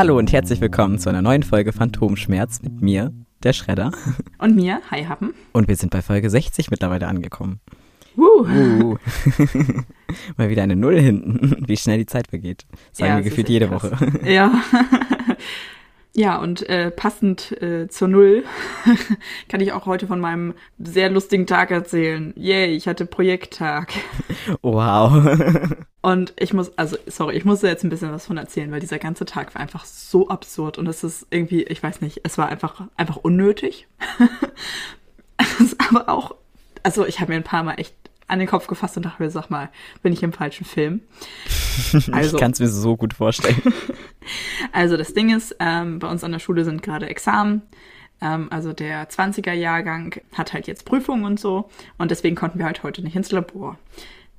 Hallo und herzlich willkommen zu einer neuen Folge Phantomschmerz mit mir, der Schredder. Und mir, Hi Happen. Und wir sind bei Folge 60 mittlerweile angekommen. Uh. Uh. Mal wieder eine Null hinten, wie schnell die Zeit vergeht. Sagen Ja, wir gefühlt jede krass. Woche. Ja. ja, und äh, passend äh, zur Null kann ich auch heute von meinem sehr lustigen Tag erzählen. Yay, ich hatte Projekttag. Wow. Und ich muss, also, sorry, ich musste jetzt ein bisschen was von erzählen, weil dieser ganze Tag war einfach so absurd und es ist irgendwie, ich weiß nicht, es war einfach, einfach unnötig. aber auch, also ich habe mir ein paar Mal echt an den Kopf gefasst und dachte mir, sag mal, bin ich im falschen Film? Also- ich kann es mir so gut vorstellen. Also das Ding ist, ähm, bei uns an der Schule sind gerade Examen. Ähm, also der 20er-Jahrgang hat halt jetzt Prüfungen und so. Und deswegen konnten wir halt heute nicht ins Labor.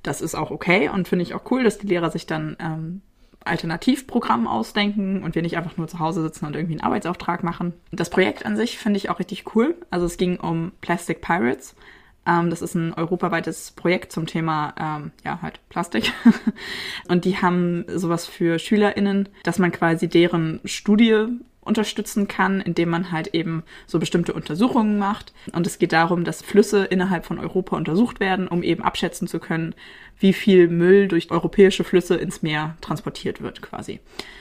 Das ist auch okay und finde ich auch cool, dass die Lehrer sich dann ähm, Alternativprogramm ausdenken und wir nicht einfach nur zu Hause sitzen und irgendwie einen Arbeitsauftrag machen. Das Projekt an sich finde ich auch richtig cool. Also es ging um Plastic Pirates. Ähm, das ist ein europaweites Projekt zum Thema, ähm, ja, halt Plastik. und die haben sowas für SchülerInnen, dass man quasi deren Studie unterstützen kann, indem man halt eben so bestimmte Untersuchungen macht. Und es geht darum, dass Flüsse innerhalb von Europa untersucht werden, um eben abschätzen zu können, wie viel Müll durch europäische Flüsse ins Meer transportiert wird quasi.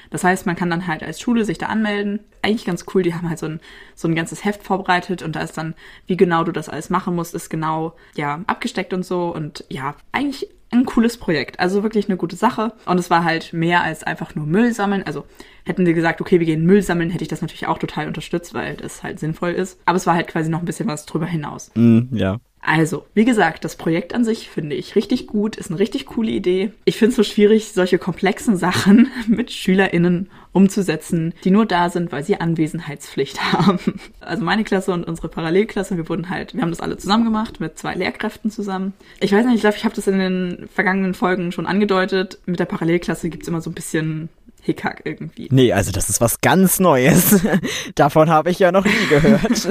Das heißt, man kann dann halt als Schule sich da anmelden. Eigentlich ganz cool, die haben halt so ein, so ein ganzes Heft vorbereitet und da ist dann, wie genau du das alles machen musst, ist genau, ja, abgesteckt und so und ja, eigentlich ein cooles Projekt. Also wirklich eine gute Sache. Und es war halt mehr als einfach nur Müll sammeln. Also hätten die gesagt, okay, wir gehen Müll sammeln, hätte ich das natürlich auch total unterstützt, weil das halt sinnvoll ist. Aber es war halt quasi noch ein bisschen was drüber hinaus. Mm, ja. Also, wie gesagt, das Projekt an sich finde ich richtig gut, ist eine richtig coole Idee. Ich finde es so schwierig, solche komplexen Sachen mit SchülerInnen umzusetzen, die nur da sind, weil sie Anwesenheitspflicht haben. Also meine Klasse und unsere Parallelklasse, wir wurden halt, wir haben das alle zusammen gemacht, mit zwei Lehrkräften zusammen. Ich weiß nicht, ich glaube, ich habe das in den vergangenen Folgen schon angedeutet. Mit der Parallelklasse gibt's immer so ein bisschen Hickhack irgendwie. Nee, also das ist was ganz Neues. Davon habe ich ja noch nie gehört.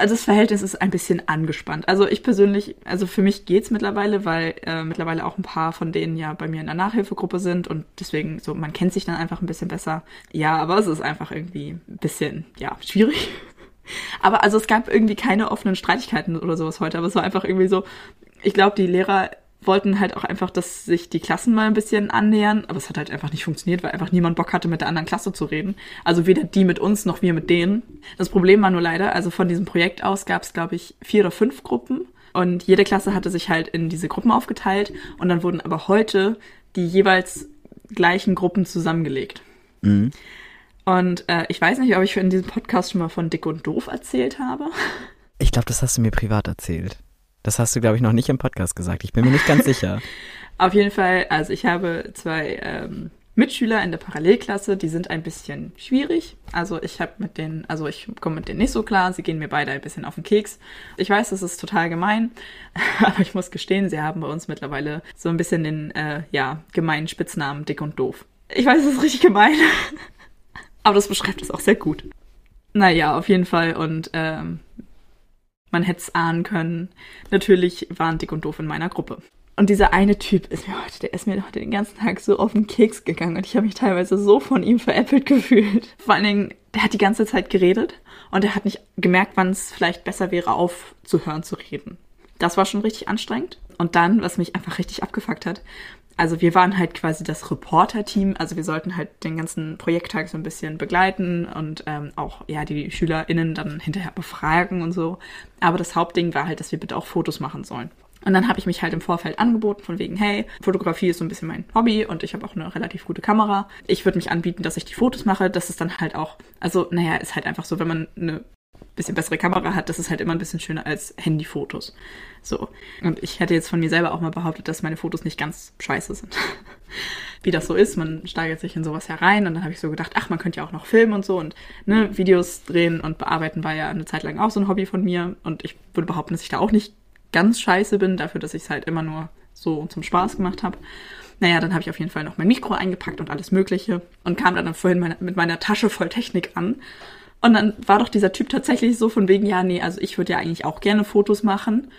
Also das Verhältnis ist ein bisschen angespannt. Also ich persönlich, also für mich geht's mittlerweile, weil äh, mittlerweile auch ein paar von denen ja bei mir in der Nachhilfegruppe sind und deswegen so, man kennt sich dann einfach ein bisschen besser. Ja, aber es ist einfach irgendwie ein bisschen, ja, schwierig. Aber also es gab irgendwie keine offenen Streitigkeiten oder sowas heute, aber es war einfach irgendwie so, ich glaube, die Lehrer wollten halt auch einfach, dass sich die Klassen mal ein bisschen annähern, aber es hat halt einfach nicht funktioniert, weil einfach niemand Bock hatte, mit der anderen Klasse zu reden. Also weder die mit uns noch wir mit denen. Das Problem war nur leider, also von diesem Projekt aus gab es, glaube ich, vier oder fünf Gruppen und jede Klasse hatte sich halt in diese Gruppen aufgeteilt und dann wurden aber heute die jeweils gleichen Gruppen zusammengelegt. Mhm. Und äh, ich weiß nicht, ob ich in diesem Podcast schon mal von Dick und Doof erzählt habe. Ich glaube, das hast du mir privat erzählt. Das hast du, glaube ich, noch nicht im Podcast gesagt. Ich bin mir nicht ganz sicher. Auf jeden Fall, also ich habe zwei ähm, Mitschüler in der Parallelklasse, die sind ein bisschen schwierig. Also ich habe mit denen, also ich komme mit denen nicht so klar, sie gehen mir beide ein bisschen auf den Keks. Ich weiß, das ist total gemein, aber ich muss gestehen, sie haben bei uns mittlerweile so ein bisschen den, äh, ja, gemeinen Spitznamen Dick und Doof. Ich weiß, es ist richtig gemein, aber das beschreibt es auch sehr gut. Naja, auf jeden Fall und ähm, man hätte es ahnen können. Natürlich waren Dick und Doof in meiner Gruppe. Und dieser eine Typ ist mir heute, der ist mir heute den ganzen Tag so auf den Keks gegangen und ich habe mich teilweise so von ihm veräppelt gefühlt. Vor allen Dingen, der hat die ganze Zeit geredet und er hat nicht gemerkt, wann es vielleicht besser wäre, aufzuhören zu reden. Das war schon richtig anstrengend. Und dann, was mich einfach richtig abgefuckt hat, also wir waren halt quasi das Reporter-Team, also wir sollten halt den ganzen Projekttag so ein bisschen begleiten und ähm, auch ja die SchülerInnen dann hinterher befragen und so. Aber das Hauptding war halt, dass wir bitte auch Fotos machen sollen. Und dann habe ich mich halt im Vorfeld angeboten, von wegen, hey, Fotografie ist so ein bisschen mein Hobby und ich habe auch eine relativ gute Kamera. Ich würde mich anbieten, dass ich die Fotos mache. Das ist dann halt auch, also naja, ist halt einfach so, wenn man eine bisschen bessere Kamera hat, das ist halt immer ein bisschen schöner als Handyfotos. So. Und ich hätte jetzt von mir selber auch mal behauptet, dass meine Fotos nicht ganz scheiße sind. Wie das so ist, man steigert sich in sowas herein und dann habe ich so gedacht, ach, man könnte ja auch noch filmen und so und ne, Videos drehen und bearbeiten war ja eine Zeit lang auch so ein Hobby von mir und ich würde behaupten, dass ich da auch nicht ganz scheiße bin, dafür, dass ich es halt immer nur so zum Spaß gemacht habe. Naja, dann habe ich auf jeden Fall noch mein Mikro eingepackt und alles Mögliche und kam dann vorhin meine, mit meiner Tasche voll Technik an. Und dann war doch dieser Typ tatsächlich so von wegen, ja, nee, also ich würde ja eigentlich auch gerne Fotos machen.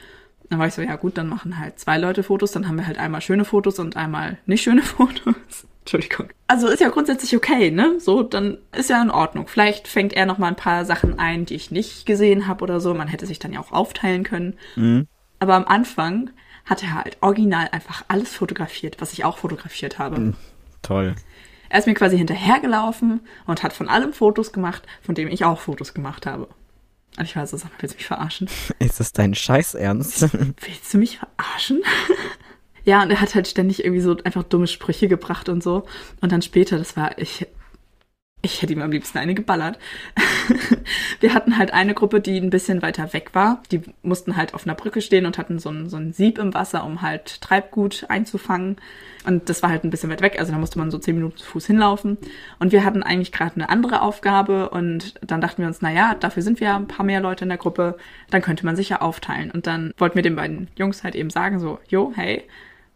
Dann war ich so, ja gut, dann machen halt zwei Leute Fotos, dann haben wir halt einmal schöne Fotos und einmal nicht schöne Fotos. Entschuldigung. Also ist ja grundsätzlich okay, ne? So, dann ist ja in Ordnung. Vielleicht fängt er noch mal ein paar Sachen ein, die ich nicht gesehen habe oder so. Man hätte sich dann ja auch aufteilen können. Mhm. Aber am Anfang hat er halt original einfach alles fotografiert, was ich auch fotografiert habe. Toll. Er ist mir quasi hinterhergelaufen und hat von allem Fotos gemacht, von dem ich auch Fotos gemacht habe. Und ich war so, sag mal, willst du mich verarschen? Ist das dein Scheiß Ernst? Willst du mich verarschen? ja, und er hat halt ständig irgendwie so einfach dumme Sprüche gebracht und so. Und dann später, das war, ich, ich hätte ihm am liebsten eine geballert. wir hatten halt eine Gruppe, die ein bisschen weiter weg war. Die mussten halt auf einer Brücke stehen und hatten so ein, so ein Sieb im Wasser, um halt Treibgut einzufangen. Und das war halt ein bisschen weit weg, also da musste man so zehn Minuten zu Fuß hinlaufen. Und wir hatten eigentlich gerade eine andere Aufgabe und dann dachten wir uns, na ja, dafür sind wir ja ein paar mehr Leute in der Gruppe, dann könnte man sich ja aufteilen. Und dann wollten wir den beiden Jungs halt eben sagen, so, jo, hey,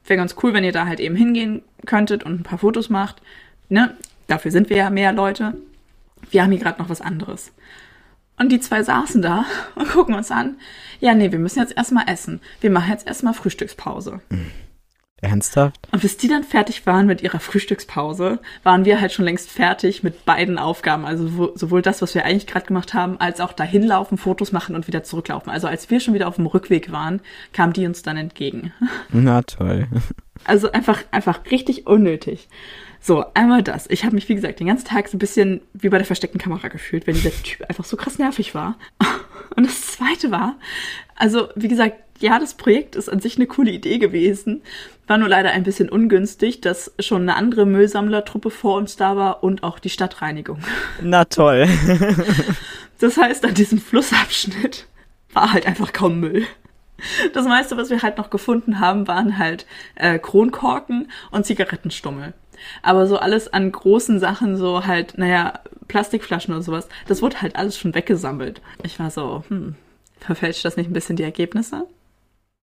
wäre ganz cool, wenn ihr da halt eben hingehen könntet und ein paar Fotos macht. Ne? Dafür sind wir ja mehr Leute. Wir haben hier gerade noch was anderes. Und die zwei saßen da und gucken uns an. Ja, nee, wir müssen jetzt erstmal essen. Wir machen jetzt erstmal Frühstückspause. Ernsthaft? Und bis die dann fertig waren mit ihrer Frühstückspause, waren wir halt schon längst fertig mit beiden Aufgaben. Also wo, sowohl das, was wir eigentlich gerade gemacht haben, als auch dahin laufen, Fotos machen und wieder zurücklaufen. Also als wir schon wieder auf dem Rückweg waren, kamen die uns dann entgegen. Na toll. Also einfach, einfach richtig unnötig. So, einmal das. Ich habe mich, wie gesagt, den ganzen Tag so ein bisschen wie bei der versteckten Kamera gefühlt, wenn dieser Typ einfach so krass nervig war. Und das zweite war, also, wie gesagt, ja, das Projekt ist an sich eine coole Idee gewesen. War nur leider ein bisschen ungünstig, dass schon eine andere Müllsammlertruppe vor uns da war und auch die Stadtreinigung. Na toll. Das heißt, an diesem Flussabschnitt war halt einfach kaum Müll. Das meiste, was wir halt noch gefunden haben, waren halt äh, Kronkorken und Zigarettenstummel. Aber so alles an großen Sachen, so halt, naja, Plastikflaschen oder sowas, das wurde halt alles schon weggesammelt. Ich war so, hm, verfälscht das nicht ein bisschen die Ergebnisse?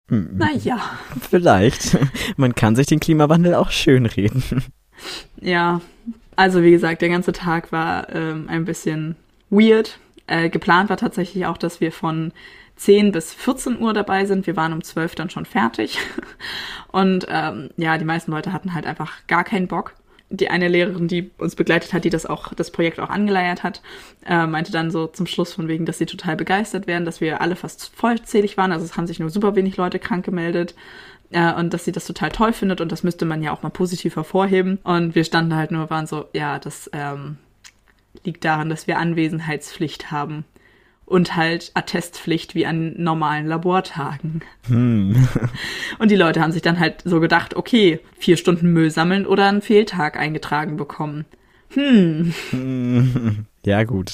Hm, Naja, Vielleicht. Man kann sich den Klimawandel auch schönreden. ja. Also wie gesagt, der ganze Tag war ähm, ein bisschen weird. Äh, geplant war tatsächlich auch, dass wir von 10 bis 14 Uhr dabei sind. Wir waren um 12 dann schon fertig. Und ähm, ja, die meisten Leute hatten halt einfach gar keinen Bock. Die eine Lehrerin, die uns begleitet hat, die das auch, das Projekt auch angeleiert hat, äh, meinte dann so zum Schluss von wegen, dass sie total begeistert wären, dass wir alle fast vollzählig waren. Also es haben sich nur super wenig Leute krank gemeldet. Äh, und dass sie das total toll findet und das müsste man ja auch mal positiv hervorheben. Und wir standen halt nur, waren so, ja, das ähm, liegt daran, dass wir Anwesenheitspflicht haben und halt Attestpflicht wie an normalen Labortagen. Hm. Und die Leute haben sich dann halt so gedacht, okay, vier Stunden Müll sammeln oder einen Fehltag eingetragen bekommen. Hm, Ja, gut.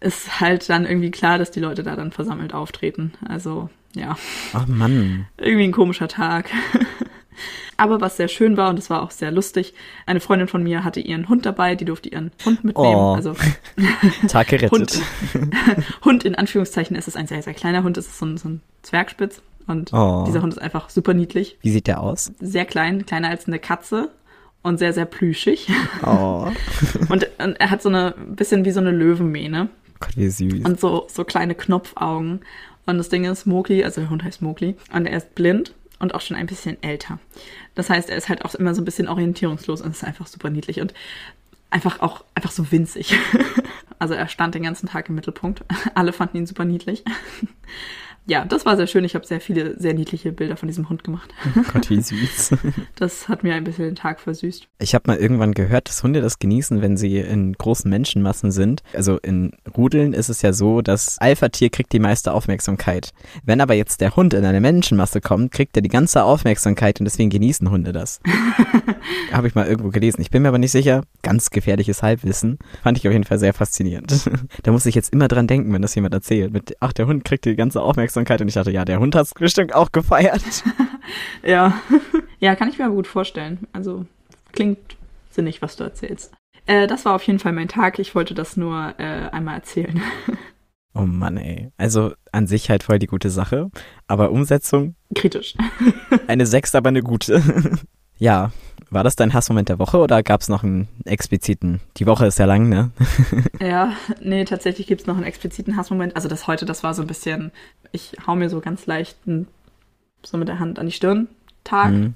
ist halt dann irgendwie klar, dass die Leute da dann versammelt auftreten. Also, ja, Ach Mann. irgendwie ein komischer Tag. Aber was sehr schön war und es war auch sehr lustig, eine Freundin von mir hatte ihren Hund dabei, die durfte ihren Hund mitnehmen. Oh. Also Tag gerettet. Hund, Hund in Anführungszeichen, es ist ein sehr, sehr kleiner Hund, es ist so ein, so ein Zwergspitz. Und Oh. dieser Hund ist einfach super niedlich. Wie sieht der aus? Sehr klein, kleiner als eine Katze und sehr, sehr plüschig. Oh. Und, und er hat so eine, bisschen wie so eine Löwenmähne Gott, wie süß. und so, so kleine Knopfaugen. Und das Ding ist, Mowgli, also der Hund heißt Mowgli, und er ist blind und auch schon ein bisschen älter. Das heißt, er ist halt auch immer so ein bisschen orientierungslos und ist einfach super niedlich und einfach auch einfach so winzig. Also er stand den ganzen Tag im Mittelpunkt. Alle fanden ihn super niedlich. Ja, das war sehr schön. Ich habe sehr viele sehr niedliche Bilder von diesem Hund gemacht. Gott, wie süß. Das hat mir ein bisschen den Tag versüßt. Ich habe mal irgendwann gehört, dass Hunde das genießen, wenn sie in großen Menschenmassen sind. Also in Rudeln ist es ja so, das Alpha-Tier kriegt die meiste Aufmerksamkeit. Wenn aber jetzt der Hund in eine Menschenmasse kommt, kriegt er die ganze Aufmerksamkeit und deswegen genießen Hunde das. habe ich mal irgendwo gelesen. Ich bin mir aber nicht sicher. Ganz gefährliches Halbwissen. Fand ich auf jeden Fall sehr faszinierend. da muss ich jetzt immer dran denken, wenn das jemand erzählt. Mit, ach, der Hund kriegt die ganze Aufmerksamkeit und ich dachte, ja, der Hund hat es bestimmt auch gefeiert. Ja. ja, kann ich mir aber gut vorstellen. Also klingt sinnig, was du erzählst. Äh, das war auf jeden Fall mein Tag. Ich wollte das nur äh, einmal erzählen. Oh Mann, ey. Also an sich halt voll die gute Sache, aber Umsetzung Kritisch. eine sechs, aber eine gute. ja, war das dein Hassmoment der Woche oder gab es noch einen expliziten? Die Woche ist ja lang, ne? Ja, nee, tatsächlich gibt's noch einen expliziten Hassmoment. Also das heute, das war so ein bisschen, ich hau mir so ganz leicht n- so mit der Hand an die Stirn. Tag. Mhm.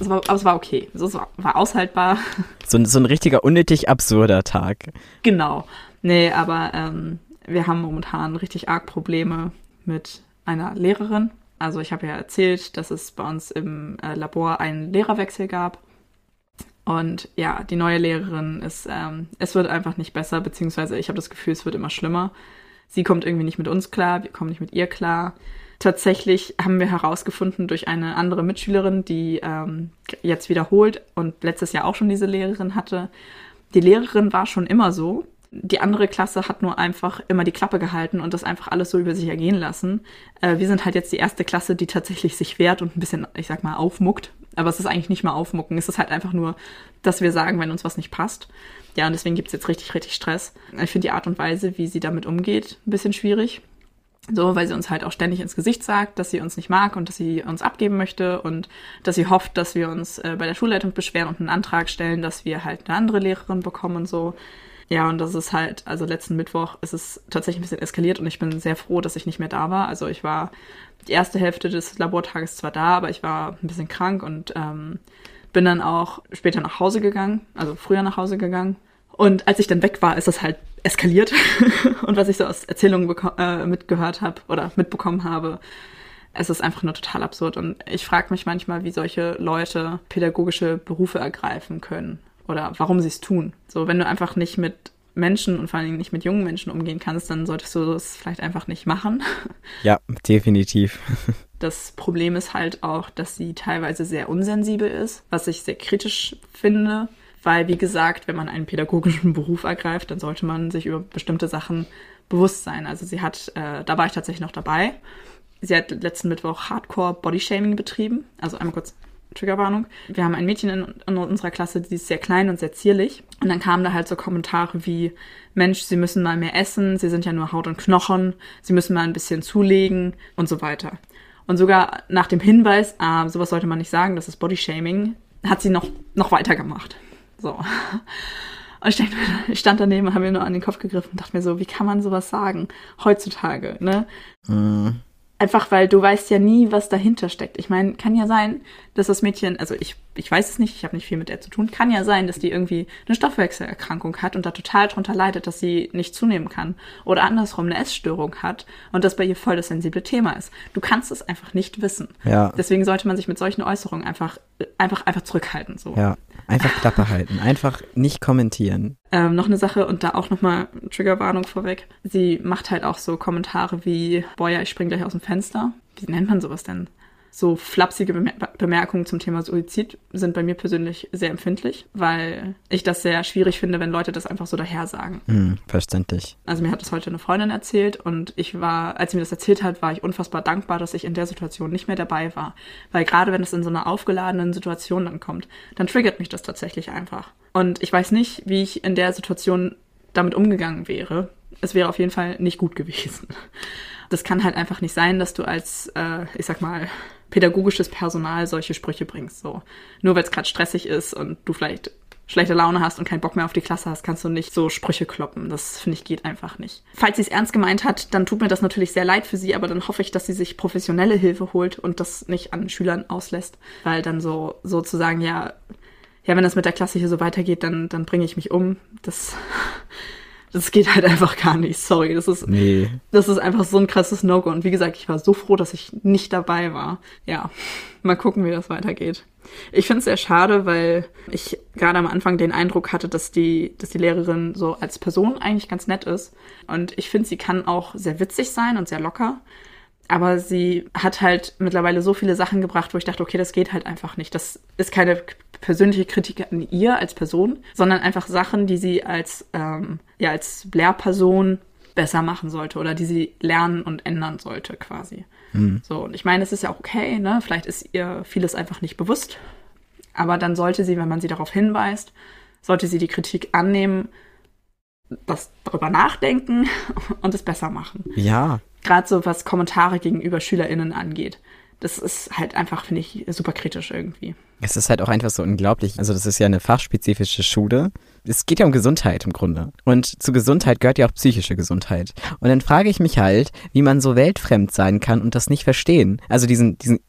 Es war, aber es war okay. Es war, war aushaltbar. So, so ein richtiger unnötig absurder Tag. Genau. Nee, aber ähm, wir haben momentan richtig arg Probleme mit einer Lehrerin. Also ich habe ja erzählt, dass es bei uns im äh, Labor einen Lehrerwechsel gab. Und ja, die neue Lehrerin ist, ähm, es wird einfach nicht besser, beziehungsweise ich habe das Gefühl, es wird immer schlimmer. Sie kommt irgendwie nicht mit uns klar, wir kommen nicht mit ihr klar. Tatsächlich haben wir herausgefunden durch eine andere Mitschülerin, die ähm, jetzt wiederholt und letztes Jahr auch schon diese Lehrerin hatte. Die Lehrerin war schon immer so. Die andere Klasse hat nur einfach immer die Klappe gehalten und das einfach alles so über sich ergehen lassen. Äh, wir sind halt jetzt die erste Klasse, die tatsächlich sich wehrt und ein bisschen, ich sag mal, aufmuckt. Aber es ist eigentlich nicht mal aufmucken. Es ist halt einfach nur, dass wir sagen, wenn uns was nicht passt. Ja, und deswegen gibt's jetzt richtig, richtig Stress. Ich finde die Art und Weise, wie sie damit umgeht, ein bisschen schwierig. So, weil sie uns halt auch ständig ins Gesicht sagt, dass sie uns nicht mag und dass sie uns abgeben möchte und dass sie hofft, dass wir uns äh, bei der Schulleitung beschweren und einen Antrag stellen, dass wir halt eine andere Lehrerin bekommen und so. Ja, und das ist halt, also letzten Mittwoch ist es tatsächlich ein bisschen eskaliert und ich bin sehr froh, dass ich nicht mehr da war. Also ich war die erste Hälfte des Labortages zwar da, aber ich war ein bisschen krank und ähm, bin dann auch später nach Hause gegangen, also früher nach Hause gegangen. Und als ich dann weg war, ist das halt eskaliert. und was ich so aus Erzählungen äh, mitgehört habe oder mitbekommen habe, es ist einfach nur total absurd. Und ich frage mich manchmal, wie solche Leute pädagogische Berufe ergreifen können oder warum sie es tun. So, wenn du einfach nicht mit Menschen und vor allen Dingen nicht mit jungen Menschen umgehen kannst, dann solltest du das vielleicht einfach nicht machen. Ja, definitiv. Das Problem ist halt auch, dass sie teilweise sehr unsensibel ist, was ich sehr kritisch finde, weil, wie gesagt, wenn man einen pädagogischen Beruf ergreift, dann sollte man sich über bestimmte Sachen bewusst sein. Also sie hat, äh, da war ich tatsächlich noch dabei. Sie hat letzten Mittwoch Hardcore Bodyshaming betrieben. Also einmal kurz Triggerwarnung. Wir haben ein Mädchen in, in, unserer Klasse, die ist sehr klein und sehr zierlich. Und dann kamen da halt so Kommentare wie, Mensch, sie müssen mal mehr essen, sie sind ja nur Haut und Knochen, sie müssen mal ein bisschen zulegen und so weiter. Und sogar nach dem Hinweis, ah, sowas sollte man nicht sagen, das ist Bodyshaming, hat sie noch, noch weitergemacht. So. Und ich, denk, ich stand daneben, habe mir nur an den Kopf gegriffen und dachte mir so, wie kann man sowas sagen heutzutage, ne? Mhm. Einfach weil du weißt ja nie, was dahinter steckt. Ich meine, kann ja sein, dass das Mädchen, also ich, ich weiß es nicht, ich habe nicht viel mit der zu tun, kann ja sein, dass die irgendwie eine Stoffwechselerkrankung hat und da total drunter leidet, dass sie nicht zunehmen kann. Oder andersrum eine Essstörung hat und das bei ihr voll das sensible Thema ist. Du kannst es einfach nicht wissen. Ja. Deswegen sollte man sich mit solchen Äußerungen einfach, einfach, einfach zurückhalten. So. Ja, einfach Klappe halten, einfach nicht kommentieren. Ähm, noch eine Sache und da auch nochmal Triggerwarnung vorweg. Sie macht halt auch so Kommentare wie, boah ja, ich spring gleich aus dem Fenster. Wie nennt man sowas denn? So flapsige Bemerkungen zum Thema Suizid sind bei mir persönlich sehr empfindlich, weil ich das sehr schwierig finde, wenn Leute das einfach so daher sagen. Hm, verständlich. Also mir hat das heute eine Freundin erzählt und ich war, als sie mir das erzählt hat, war ich unfassbar dankbar, dass ich in der Situation nicht mehr dabei war. Weil gerade wenn es in so einer aufgeladenen Situation dann kommt, dann triggert mich das tatsächlich einfach. Und ich weiß nicht, wie ich in der Situation damit umgegangen wäre. Es wäre auf jeden Fall nicht gut gewesen. Das kann halt einfach nicht sein, dass du als, äh, ich sag mal, pädagogisches Personal solche Sprüche bringst. So. Nur weil es gerade stressig ist und du vielleicht schlechte Laune hast und keinen Bock mehr auf die Klasse hast, kannst du nicht so Sprüche kloppen. Das finde ich geht einfach nicht. Falls sie es ernst gemeint hat, dann tut mir das natürlich sehr leid für sie, aber dann hoffe ich, dass sie sich professionelle Hilfe holt und das nicht an Schülern auslässt, weil dann so sozusagen ja ja, wenn das mit der Klasse hier so weitergeht, dann dann bringe ich mich um. Das das geht halt einfach gar nicht. Sorry, das ist, nee. das ist einfach so ein krasses No-Go. Und wie gesagt, ich war so froh, dass ich nicht dabei war. Ja, mal gucken, wie das weitergeht. Ich finde es sehr schade, weil ich gerade am Anfang den Eindruck hatte, dass die, dass die Lehrerin so als Person eigentlich ganz nett ist. Und ich finde, sie kann auch sehr witzig sein und sehr locker. Aber sie hat halt mittlerweile so viele Sachen gebracht, wo ich dachte, okay, das geht halt einfach nicht. Das ist keine persönliche Kritik an ihr als Person, sondern einfach Sachen, die sie als, ähm, ja, als Lehrperson besser machen sollte oder die sie lernen und ändern sollte quasi. Mhm. So, und ich meine, es ist ja auch okay, ne? Vielleicht ist ihr vieles einfach nicht bewusst. Aber dann sollte sie, wenn man sie darauf hinweist, sollte sie die Kritik annehmen, das darüber nachdenken und es besser machen. Ja. Gerade so was Kommentare gegenüber SchülerInnen angeht das ist halt einfach, finde ich, super kritisch irgendwie. Es ist halt auch einfach so unglaublich. Also, das ist ja eine fachspezifische Schule. Es geht ja um Gesundheit im Grunde. Und zu Gesundheit gehört ja auch psychische Gesundheit. Und dann frage ich mich halt, wie man so weltfremd sein kann und das nicht verstehen. Also diesen, diesen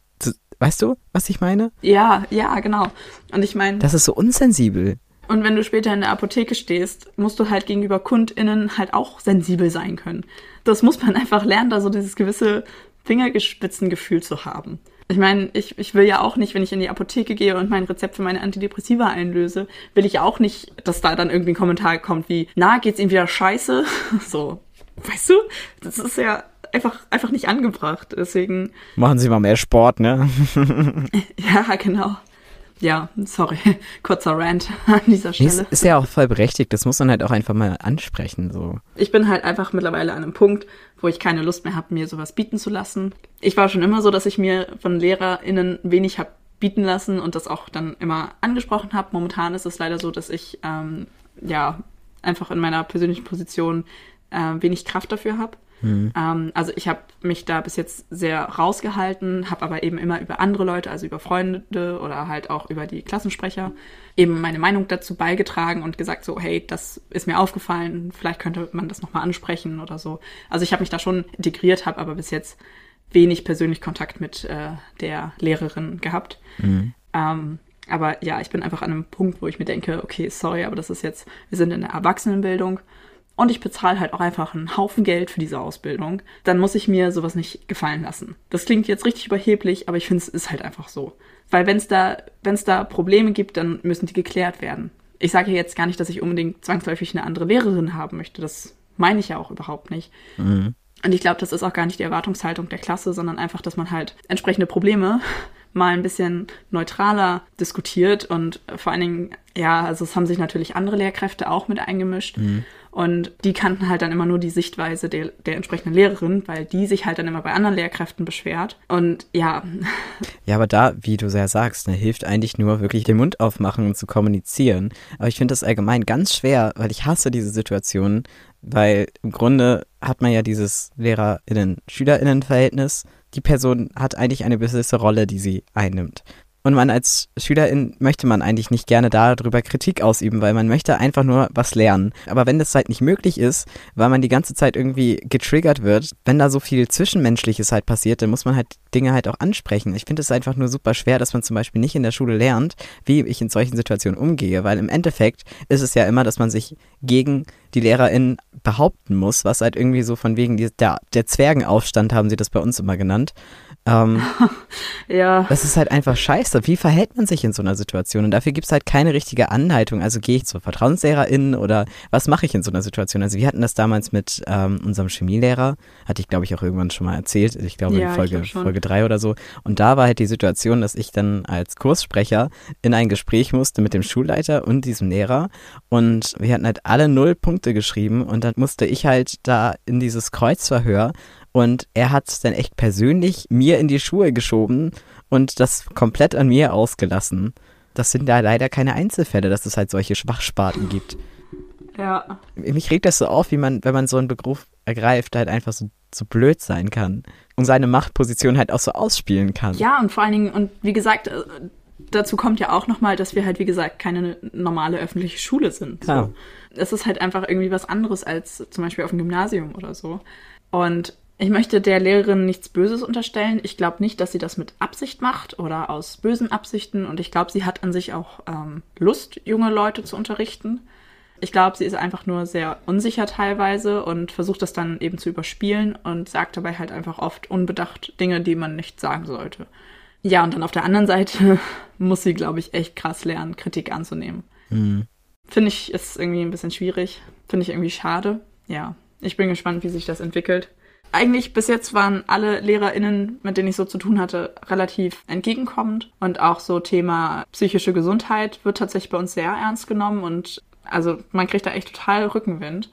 Weißt du, was ich meine? Ja, ja, genau. Und ich meine. Das ist so unsensibel. Und wenn du später in der Apotheke stehst, musst du halt gegenüber KundInnen halt auch sensibel sein können. Das muss man einfach lernen, da so dieses gewisse Fingergespitzengefühl zu haben. Ich meine, ich, ich will ja auch nicht, wenn ich in die Apotheke gehe und mein Rezept für meine Antidepressiva einlöse, will ich auch nicht, dass da dann irgendwie ein Kommentar kommt wie, na, geht's ihm wieder scheiße? So. Weißt du? Das ist ja einfach, einfach nicht angebracht. Deswegen. Machen Sie mal mehr Sport, ne? ja, genau. Ja, sorry, kurzer Rant an dieser Stelle. Nee, ist ja auch voll berechtigt, das muss man halt auch einfach mal ansprechen. So. Ich bin halt einfach mittlerweile an einem Punkt, wo ich keine Lust mehr habe, mir sowas bieten zu lassen. Ich war schon immer so, dass ich mir von LehrerInnen wenig habe bieten lassen und das auch dann immer angesprochen habe. Momentan ist es leider so, dass ich ähm, ja einfach in meiner persönlichen Position äh, wenig Kraft dafür habe. Mhm. Ähm, also ich habe mich da bis jetzt sehr rausgehalten, habe aber eben immer über andere Leute, also über Freunde oder halt auch über die Klassensprecher, eben meine Meinung dazu beigetragen und gesagt so, hey, das ist mir aufgefallen, vielleicht könnte man das nochmal ansprechen oder so. Also ich habe mich da schon integriert, habe aber bis jetzt wenig persönlich Kontakt mit äh, der Lehrerin gehabt. Mhm. Ähm, aber ja, ich bin einfach an einem Punkt, wo ich mir denke, okay, sorry, aber das ist jetzt, wir sind in der Erwachsenenbildung und ich bezahle halt auch einfach einen Haufen Geld für diese Ausbildung, dann muss ich mir sowas nicht gefallen lassen. Das klingt jetzt richtig überheblich, aber ich finde, es ist halt einfach so. Weil wenn es da, da Probleme gibt, dann müssen die geklärt werden. Ich sage ja jetzt gar nicht, dass ich unbedingt zwangsläufig eine andere Lehrerin haben möchte. Das meine ich ja auch überhaupt nicht. Mhm. Und ich glaube, das ist auch gar nicht die Erwartungshaltung der Klasse, sondern einfach, dass man halt entsprechende Probleme mal ein bisschen neutraler diskutiert und vor allen Dingen, ja, also es haben sich natürlich andere Lehrkräfte auch mit eingemischt. Mhm. Und die kannten halt dann immer nur die Sichtweise der, der entsprechenden Lehrerin, weil die sich halt dann immer bei anderen Lehrkräften beschwert. Und ja. Ja, aber da, wie du sehr sagst, ne, hilft eigentlich nur wirklich den Mund aufmachen und zu kommunizieren. Aber ich finde das allgemein ganz schwer, weil ich hasse diese Situation, weil im Grunde hat man ja dieses Lehrerinnen-Schülerinnen-Verhältnis. Die Person hat eigentlich eine gewisse Rolle, die sie einnimmt. Und man als Schülerin möchte man eigentlich nicht gerne darüber Kritik ausüben, weil man möchte einfach nur was lernen. Aber wenn das halt nicht möglich ist, weil man die ganze Zeit irgendwie getriggert wird, wenn da so viel Zwischenmenschliches halt passiert, dann muss man halt Dinge halt auch ansprechen. Ich finde es einfach nur super schwer, dass man zum Beispiel nicht in der Schule lernt, wie ich in solchen Situationen umgehe, weil im Endeffekt ist es ja immer, dass man sich gegen die LehrerInnen behaupten muss, was halt irgendwie so von wegen der, der Zwergenaufstand haben sie das bei uns immer genannt. Ähm, ja. Das ist halt einfach scheiße. Wie verhält man sich in so einer Situation? Und dafür gibt es halt keine richtige Anleitung. Also gehe ich zur VertrauenslehrerInnen oder was mache ich in so einer Situation? Also wir hatten das damals mit ähm, unserem Chemielehrer, hatte ich glaube ich auch irgendwann schon mal erzählt. Ich glaube ja, in Folge, glaub Folge drei oder so. Und da war halt die Situation, dass ich dann als Kurssprecher in ein Gespräch musste mit dem Schulleiter und diesem Lehrer. Und wir hatten halt alle null Punkte geschrieben und dann musste ich halt da in dieses Kreuzverhör und er hat es dann echt persönlich mir in die Schuhe geschoben und das komplett an mir ausgelassen. Das sind da leider keine Einzelfälle, dass es halt solche Schwachsparten gibt. Ja. Mich regt das so auf, wie man, wenn man so einen Beruf ergreift, halt einfach so, so blöd sein kann und seine Machtposition halt auch so ausspielen kann. Ja, und vor allen Dingen, und wie gesagt, äh, dazu kommt ja auch nochmal, dass wir halt, wie gesagt, keine normale öffentliche Schule sind. So. Es ist halt einfach irgendwie was anderes als zum Beispiel auf dem Gymnasium oder so. Und ich möchte der Lehrerin nichts Böses unterstellen. Ich glaube nicht, dass sie das mit Absicht macht oder aus bösen Absichten. Und ich glaube, sie hat an sich auch ähm, Lust, junge Leute zu unterrichten. Ich glaube, sie ist einfach nur sehr unsicher teilweise und versucht das dann eben zu überspielen und sagt dabei halt einfach oft unbedacht Dinge, die man nicht sagen sollte. Ja, und dann auf der anderen Seite muss sie, glaube ich, echt krass lernen, Kritik anzunehmen. Mhm. Finde ich, ist irgendwie ein bisschen schwierig. Finde ich irgendwie schade. Ja, ich bin gespannt, wie sich das entwickelt eigentlich bis jetzt waren alle LehrerInnen, mit denen ich so zu tun hatte, relativ entgegenkommend. Und auch so Thema psychische Gesundheit wird tatsächlich bei uns sehr ernst genommen und also man kriegt da echt total Rückenwind.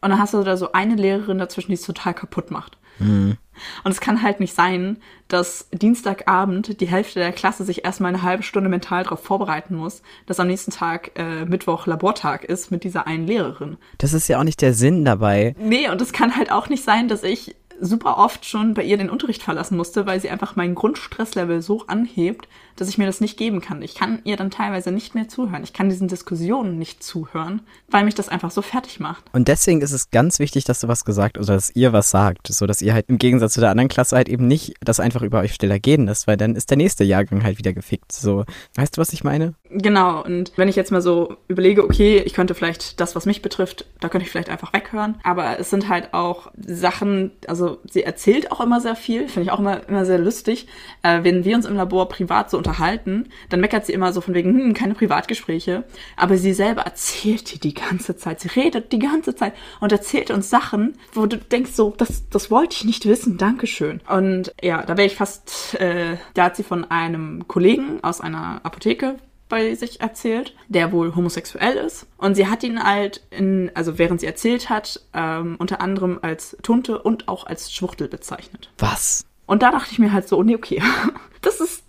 Und dann hast du da so eine Lehrerin dazwischen, die es total kaputt macht. Mhm. Und es kann halt nicht sein, dass Dienstagabend die Hälfte der Klasse sich erstmal eine halbe Stunde mental darauf vorbereiten muss, dass am nächsten Tag äh, Mittwoch Labortag ist mit dieser einen Lehrerin. Das ist ja auch nicht der Sinn dabei. Nee, und es kann halt auch nicht sein, dass ich super oft schon bei ihr den Unterricht verlassen musste, weil sie einfach mein Grundstresslevel so anhebt, dass ich mir das nicht geben kann. Ich kann ihr dann teilweise nicht mehr zuhören. Ich kann diesen Diskussionen nicht zuhören, weil mich das einfach so fertig macht. Und deswegen ist es ganz wichtig, dass du was gesagt oder dass ihr was sagt, so dass ihr halt im Gegensatz zu der anderen Klasse halt eben nicht das einfach über euch stiller gehen lässt, weil dann ist der nächste Jahrgang halt wieder gefickt. So, weißt du, was ich meine? Genau. Und wenn ich jetzt mal so überlege, okay, ich könnte vielleicht das, was mich betrifft, da könnte ich vielleicht einfach weghören. Aber es sind halt auch Sachen, also sie erzählt auch immer sehr viel, finde ich auch immer, immer sehr lustig. Äh, wenn wir uns im Labor privat so unterhalten, dann meckert sie immer so von wegen, hm, keine Privatgespräche. Aber sie selber erzählt die die ganze Zeit. Sie redet die ganze Zeit und erzählt uns Sachen, wo du denkst so, das, das wollte ich nicht wissen, Dankeschön. Und ja, da wäre ich fast, äh, da hat sie von einem Kollegen aus einer Apotheke bei sich erzählt, der wohl homosexuell ist. Und sie hat ihn halt in, also während sie erzählt hat, ähm, unter anderem als Tunte und auch als Schwuchtel bezeichnet. Was? Und da dachte ich mir halt so, nee, okay, das ist,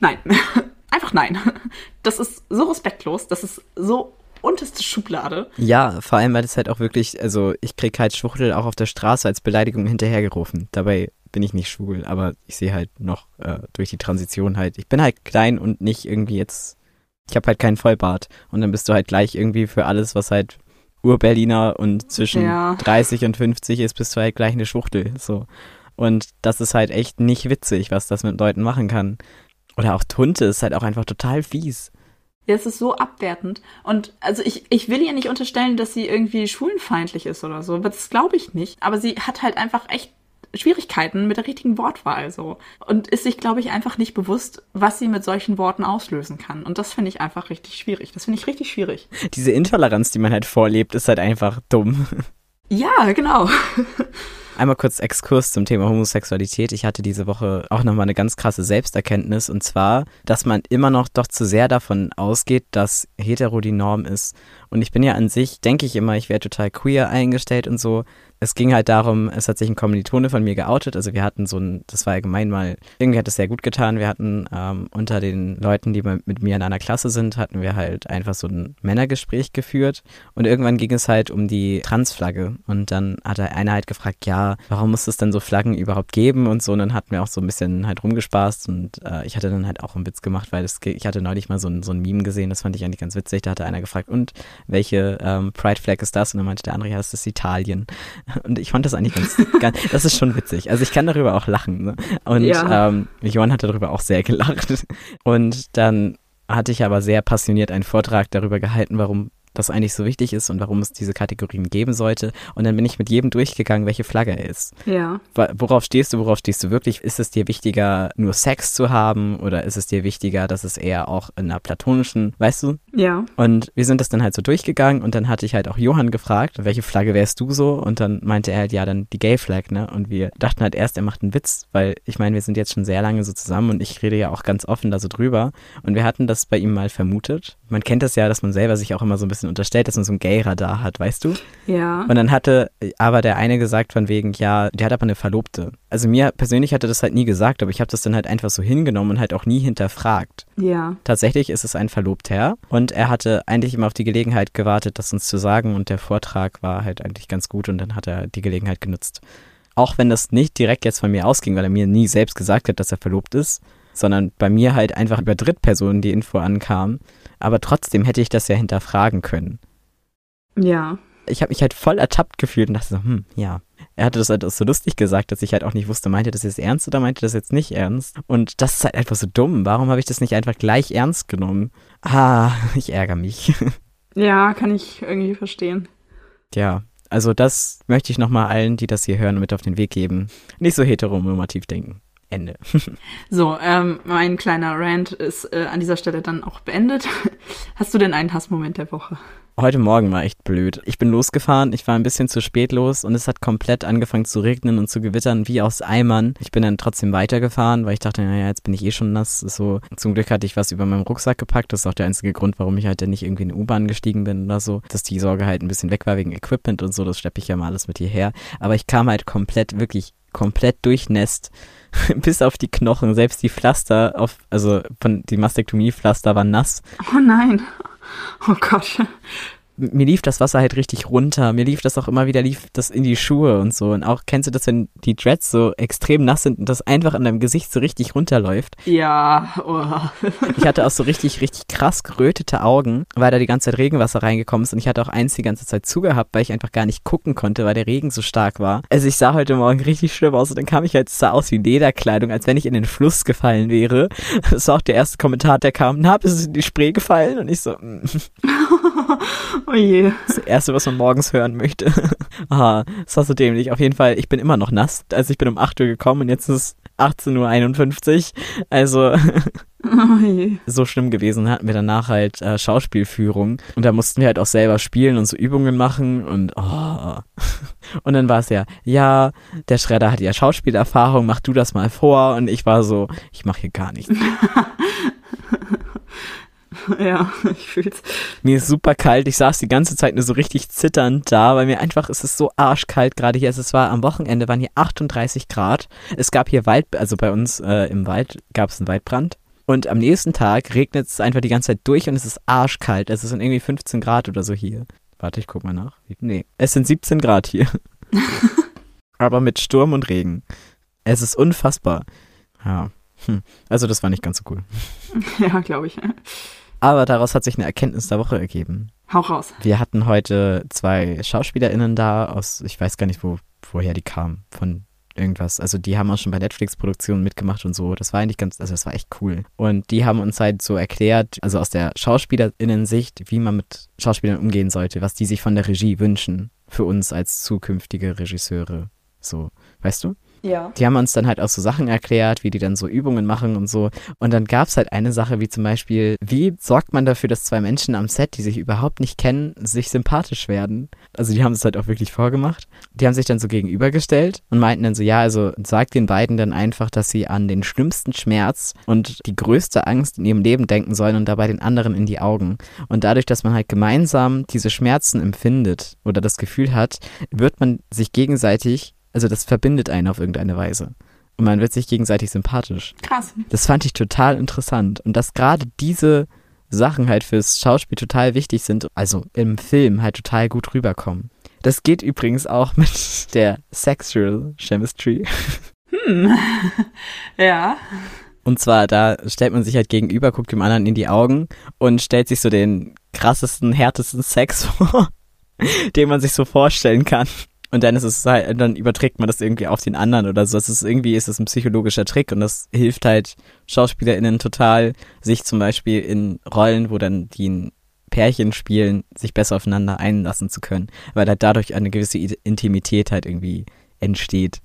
nein, einfach nein. Das ist so respektlos, das ist so unterste Schublade. Ja, vor allem, weil das halt auch wirklich, also ich krieg halt Schwuchtel auch auf der Straße als Beleidigung hinterhergerufen. Dabei bin ich nicht schwul, aber ich sehe halt noch äh, durch die Transition halt, ich bin halt klein und nicht irgendwie jetzt ich habe halt keinen Vollbart. Und dann bist du halt gleich irgendwie für alles, was halt Ur-Berliner und zwischen ja. 30 und 50 ist, bist du halt gleich eine Schwuchtel. So. Und das ist halt echt nicht witzig, was das mit Leuten machen kann. Oder auch Tunte ist halt auch einfach total fies. Ja, es ist so abwertend. Und also ich, ich will ihr nicht unterstellen, dass sie irgendwie schwulenfeindlich ist oder so, aber das glaube ich nicht. Aber sie hat halt einfach echt Schwierigkeiten mit der richtigen Wortwahl so und ist sich, glaube ich, einfach nicht bewusst, was sie mit solchen Worten auslösen kann. Und das finde ich einfach richtig schwierig. Das finde ich richtig schwierig. Diese Intoleranz, die man halt vorlebt, ist halt einfach dumm. Ja, genau. Einmal kurz Exkurs zum Thema Homosexualität. Ich hatte diese Woche auch nochmal eine ganz krasse Selbsterkenntnis und zwar, dass man immer noch doch zu sehr davon ausgeht, dass hetero die Norm ist. Und ich bin ja an sich, denke ich immer, ich wäre total queer eingestellt und so es ging halt darum, es hat sich ein Kommilitone von mir geoutet. Also wir hatten so ein, das war allgemein mal, irgendwie hat es sehr gut getan. Wir hatten ähm, unter den Leuten, die mit mir in einer Klasse sind, hatten wir halt einfach so ein Männergespräch geführt. Und irgendwann ging es halt um die Transflagge. Und dann hat einer halt gefragt, ja, warum muss es denn so Flaggen überhaupt geben und so. Und dann hatten wir auch so ein bisschen halt rumgespaßt. Und äh, ich hatte dann halt auch einen Witz gemacht, weil es, ich hatte neulich mal so ein, so ein Meme gesehen, das fand ich eigentlich ganz witzig. Da hatte einer gefragt, und welche ähm, Pride Flag ist das? Und dann meinte der andere, ja, das ist Italien. Und ich fand das eigentlich ganz, ganz das ist schon witzig. Also ich kann darüber auch lachen. Ne? Und ja. ähm, Johann hat darüber auch sehr gelacht. Und dann hatte ich aber sehr passioniert einen Vortrag darüber gehalten, warum das eigentlich so wichtig ist und warum es diese Kategorien geben sollte. Und dann bin ich mit jedem durchgegangen, welche Flagge er ist. Ja. Worauf stehst du, worauf stehst du wirklich? Ist es dir wichtiger, nur Sex zu haben oder ist es dir wichtiger, dass es eher auch in einer platonischen, weißt du? Ja. Und wir sind das dann halt so durchgegangen und dann hatte ich halt auch Johann gefragt, welche Flagge wärst du so? Und dann meinte er halt, ja, dann die Gay Flag, ne? Und wir dachten halt erst, er macht einen Witz, weil ich meine, wir sind jetzt schon sehr lange so zusammen und ich rede ja auch ganz offen da so drüber. Und wir hatten das bei ihm mal vermutet. Man kennt das ja, dass man selber sich auch immer so ein bisschen unterstellt, dass man so ein Gay-Radar hat, weißt du? Ja. Und dann hatte aber der eine gesagt von wegen, ja, der hat aber eine Verlobte. Also mir persönlich hatte das halt nie gesagt, aber ich habe das dann halt einfach so hingenommen und halt auch nie hinterfragt. Ja. Tatsächlich ist es ein Verlobter und er hatte eigentlich immer auf die Gelegenheit gewartet, das uns zu sagen und der Vortrag war halt eigentlich ganz gut und dann hat er die Gelegenheit genutzt. Auch wenn das nicht direkt jetzt von mir ausging, weil er mir nie selbst gesagt hat, dass er verlobt ist, sondern bei mir halt einfach über Drittpersonen die Info ankam. Aber trotzdem hätte ich das ja hinterfragen können. Ja. Ich habe mich halt voll ertappt gefühlt und dachte so, hm, ja. Er hatte das halt so lustig gesagt, dass ich halt auch nicht wusste, meinte das jetzt ernst oder meinte das jetzt nicht ernst? Und das ist halt einfach so dumm. Warum habe ich das nicht einfach gleich ernst genommen? Ah, ich ärgere mich. Ja, kann ich irgendwie verstehen. Ja, also das möchte ich nochmal allen, die das hier hören, mit auf den Weg geben. Nicht so heteronormativ denken. Ende. so, ähm, mein kleiner Rant ist äh, an dieser Stelle dann auch beendet. Hast du denn einen Hassmoment der Woche? Heute Morgen war echt blöd. Ich bin losgefahren, ich war ein bisschen zu spät los und es hat komplett angefangen zu regnen und zu gewittern wie aus Eimern. Ich bin dann trotzdem weitergefahren, weil ich dachte, naja, jetzt bin ich eh schon nass. So, zum Glück hatte ich was über meinem Rucksack gepackt. Das ist auch der einzige Grund, warum ich halt nicht irgendwie in die U-Bahn gestiegen bin oder so. Dass die Sorge halt ein bisschen weg war wegen Equipment und so. Das schleppe ich ja mal alles mit hierher. Aber ich kam halt komplett, wirklich komplett durchnässt bis auf die Knochen. Selbst die Pflaster auf, also von die Mastektomie-Pflaster waren nass. Oh nein. Oh Gott. Mir lief das Wasser halt richtig runter. Mir lief das auch immer wieder, lief das in die Schuhe und so. Und auch kennst du das, wenn die Dreads so extrem nass sind und das einfach an deinem Gesicht so richtig runterläuft? Ja, oh. Ich hatte auch so richtig, richtig krass gerötete Augen, weil da die ganze Zeit Regenwasser reingekommen ist und ich hatte auch eins die ganze Zeit zugehabt, weil ich einfach gar nicht gucken konnte, weil der Regen so stark war. Also ich sah heute Morgen richtig schlimm aus und dann kam ich halt, sah aus wie Lederkleidung, als wenn ich in den Fluss gefallen wäre. Das war auch der erste Kommentar, der kam, na, bist du in die Spree gefallen? Und ich so, mm. oh je. Das Erste, was man morgens hören möchte. Aha, das war so dämlich. Auf jeden Fall, ich bin immer noch nass. Also ich bin um 8 Uhr gekommen und jetzt ist es 18.51 Uhr. Also Oh je. so schlimm gewesen. Hatten wir danach halt äh, Schauspielführung und da mussten wir halt auch selber spielen und so Übungen machen und oh. Und dann war es ja, ja, der Schredder hat ja Schauspielerfahrung, mach du das mal vor und ich war so, ich mache hier gar nichts. Ja, ich fühl's. Mir ist super kalt. Ich saß die ganze Zeit nur so richtig zitternd da, weil mir einfach, es ist so arschkalt gerade hier. Also es war am Wochenende, waren hier 38 Grad. Es gab hier Wald, also bei uns äh, im Wald gab es einen Waldbrand. Und am nächsten Tag regnet es einfach die ganze Zeit durch und es ist arschkalt. Es sind irgendwie 15 Grad oder so hier. Warte, ich guck mal nach. Nee, es sind 17 Grad hier. Aber mit Sturm und Regen. Es ist unfassbar. Ja. Hm. Also das war nicht ganz so cool. Ja, glaube ich. Aber daraus hat sich eine Erkenntnis der Woche ergeben. Hau raus. Wir hatten heute zwei SchauspielerInnen da aus, ich weiß gar nicht, wo, woher die kamen, von irgendwas. Also die haben auch schon bei Netflix-Produktionen mitgemacht und so. Das war eigentlich ganz, also das war echt cool. Und die haben uns halt so erklärt, also aus der SchauspielerInnen-Sicht, wie man mit Schauspielern umgehen sollte, was die sich von der Regie wünschen für uns als zukünftige Regisseure. So, weißt du? Ja. Die haben uns dann halt auch so Sachen erklärt, wie die dann so Übungen machen und so. Und dann gab es halt eine Sache, wie zum Beispiel, wie sorgt man dafür, dass zwei Menschen am Set, die sich überhaupt nicht kennen, sich sympathisch werden? Also die haben es halt auch wirklich vorgemacht. Die haben sich dann so gegenübergestellt und meinten dann so, ja, also sagt den beiden dann einfach, dass sie an den schlimmsten Schmerz und die größte Angst in ihrem Leben denken sollen und dabei den anderen in die Augen. Und dadurch, dass man halt gemeinsam diese Schmerzen empfindet oder das Gefühl hat, wird man sich gegenseitig also das verbindet einen auf irgendeine Weise. Und man wird sich gegenseitig sympathisch. Krass. Das fand ich total interessant. Und dass gerade diese Sachen halt fürs Schauspiel total wichtig sind, also im Film halt total gut rüberkommen. Das geht übrigens auch mit der Sexual Chemistry. Hm. ja. Und zwar, da stellt man sich halt gegenüber, guckt dem anderen in die Augen und stellt sich so den krassesten, härtesten Sex vor, den man sich so vorstellen kann. Und dann ist es halt, dann überträgt man das irgendwie auf den anderen oder so. Das ist irgendwie ist es ein psychologischer Trick und das hilft halt SchauspielerInnen total, sich zum Beispiel in Rollen, wo dann die ein Pärchen spielen, sich besser aufeinander einlassen zu können. Weil halt dadurch eine gewisse Intimität halt irgendwie entsteht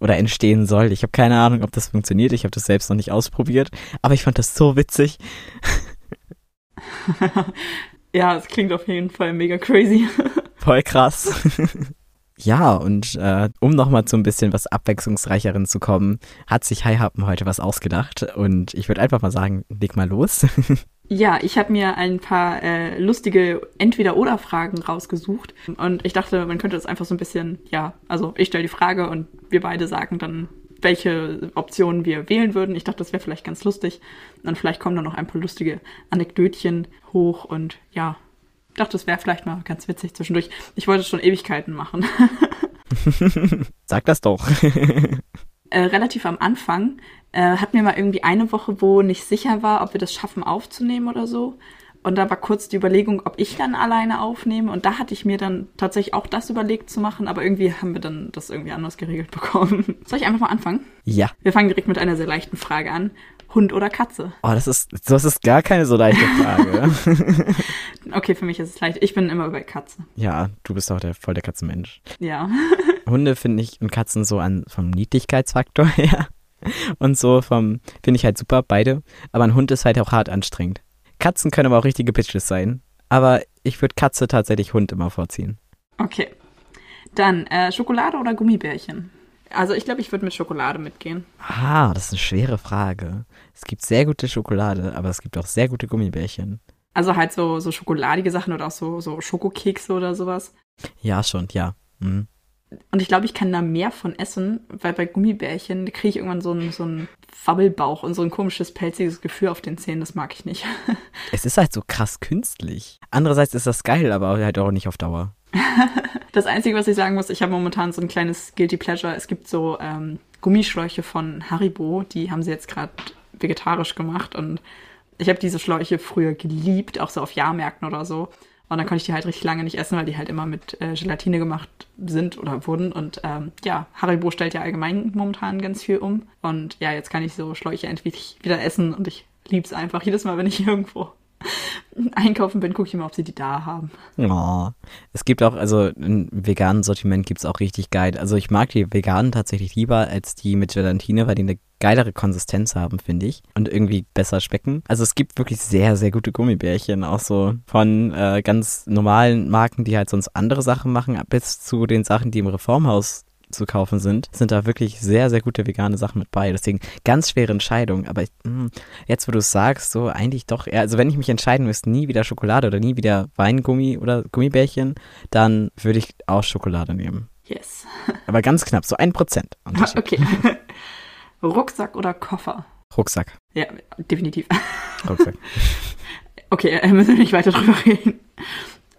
oder entstehen soll. Ich habe keine Ahnung, ob das funktioniert. Ich habe das selbst noch nicht ausprobiert. Aber ich fand das so witzig. ja, es klingt auf jeden Fall mega crazy. Voll krass. Ja, und äh, um nochmal zu ein bisschen was Abwechslungsreicheren zu kommen, hat sich Hi Happen heute was ausgedacht. Und ich würde einfach mal sagen, leg mal los. Ja, ich habe mir ein paar äh, lustige Entweder-Oder-Fragen rausgesucht. Und ich dachte, man könnte das einfach so ein bisschen, ja, also ich stelle die Frage und wir beide sagen dann, welche Optionen wir wählen würden. Ich dachte, das wäre vielleicht ganz lustig. Und vielleicht kommen dann noch ein paar lustige Anekdötchen hoch und ja, dachte, das wäre vielleicht mal ganz witzig zwischendurch. Ich wollte schon Ewigkeiten machen. Sag das doch. äh, relativ am Anfang äh, hatten wir mal irgendwie eine Woche, wo nicht sicher war, ob wir das schaffen aufzunehmen oder so. Und da war kurz die Überlegung, ob ich dann alleine aufnehme. Und da hatte ich mir dann tatsächlich auch das überlegt zu machen, aber irgendwie haben wir dann das irgendwie anders geregelt bekommen. Soll ich einfach mal anfangen? Ja. Wir fangen direkt mit einer sehr leichten Frage an. Hund oder Katze? Oh, das ist, das ist gar keine so leichte Frage. okay, für mich ist es leicht. Ich bin immer bei Katze. Ja, du bist auch der voll der Katzenmensch. Ja. Hunde finde ich und Katzen so an vom Niedlichkeitsfaktor her und so vom finde ich halt super beide, aber ein Hund ist halt auch hart anstrengend. Katzen können aber auch richtige Bitches sein, aber ich würde Katze tatsächlich Hund immer vorziehen. Okay. Dann äh, Schokolade oder Gummibärchen? Also ich glaube, ich würde mit Schokolade mitgehen. Ah, das ist eine schwere Frage. Es gibt sehr gute Schokolade, aber es gibt auch sehr gute Gummibärchen. Also halt so, so schokoladige Sachen oder auch so, so Schokokekse oder sowas. Ja, schon, ja. Mhm. Und ich glaube, ich kann da mehr von essen, weil bei Gummibärchen kriege ich irgendwann so einen, so einen Wabbelbauch und so ein komisches, pelziges Gefühl auf den Zähnen. Das mag ich nicht. Es ist halt so krass künstlich. Andererseits ist das geil, aber halt auch nicht auf Dauer. Das Einzige, was ich sagen muss, ich habe momentan so ein kleines Guilty Pleasure. Es gibt so ähm, Gummischläuche von Haribo, die haben sie jetzt gerade vegetarisch gemacht und ich habe diese Schläuche früher geliebt, auch so auf Jahrmärkten oder so. Und dann konnte ich die halt richtig lange nicht essen, weil die halt immer mit äh, Gelatine gemacht sind oder wurden. Und ähm, ja, Haribo stellt ja allgemein momentan ganz viel um. Und ja, jetzt kann ich so Schläuche endlich wieder essen und ich lieb's einfach. Jedes Mal, wenn ich irgendwo einkaufen bin, gucke ich mal, ob sie die da haben. Oh. Es gibt auch, also ein veganen Sortiment gibt es auch richtig geil. Also ich mag die veganen tatsächlich lieber als die mit Gelatine, weil die eine geilere Konsistenz haben, finde ich. Und irgendwie besser schmecken. Also es gibt wirklich sehr, sehr gute Gummibärchen. Auch so von äh, ganz normalen Marken, die halt sonst andere Sachen machen, bis zu den Sachen, die im Reformhaus zu kaufen sind, sind da wirklich sehr, sehr gute vegane Sachen mit bei. Deswegen ganz schwere Entscheidung. Aber ich, mh, hm, jetzt, wo du es sagst, so eigentlich doch eher, also wenn ich mich entscheiden müsste, nie wieder Schokolade oder nie wieder Weingummi oder Gummibärchen, dann würde ich auch Schokolade nehmen. Yes. Aber ganz knapp, so ein Prozent. Okay. Rucksack oder Koffer? Rucksack. Ja, definitiv. Rucksack. okay, äh, müssen wir nicht weiter drüber reden.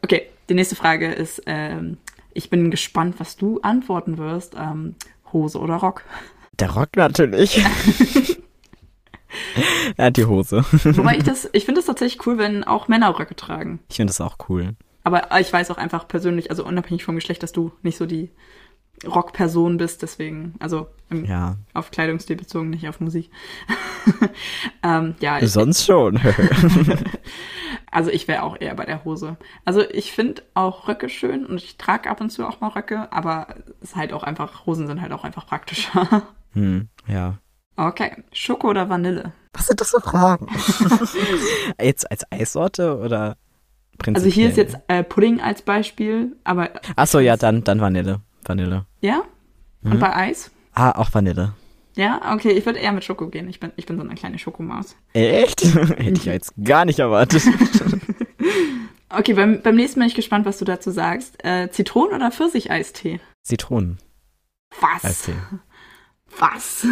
Okay, die nächste Frage ist, ähm, ich bin gespannt, was du antworten wirst. Ähm, Hose oder Rock? Der Rock natürlich. er hat die Hose. Wobei ich das, ich finde es tatsächlich cool, wenn auch Männer Röcke tragen. Ich finde das auch cool. Aber ich weiß auch einfach persönlich, also unabhängig vom Geschlecht, dass du nicht so die Rockperson bist, deswegen, also im, ja. auf Kleidungsstil bezogen, nicht auf Musik. ähm, ja, ich, Sonst schon. also ich wäre auch eher bei der Hose. Also ich finde auch Röcke schön und ich trage ab und zu auch mal Röcke, aber es ist halt auch einfach, Hosen sind halt auch einfach praktischer. hm, ja. Okay, Schoko oder Vanille? Was sind das für Fragen? Jetzt als Eissorte oder prinzipiell? Also hier ist jetzt äh, Pudding als Beispiel, aber... Achso, ja, dann, dann Vanille. Vanille. Ja? Und mhm. bei Eis? Ah, auch Vanille. Ja, okay, ich würde eher mit Schoko gehen. Ich bin, ich bin so eine kleine Schokomaus. Echt? Hätte ich jetzt gar nicht erwartet. okay, beim, beim nächsten Mal bin ich gespannt, was du dazu sagst. Äh, Zitronen- oder Pfirsicheistee? Zitronen. Was? Eistee. Was?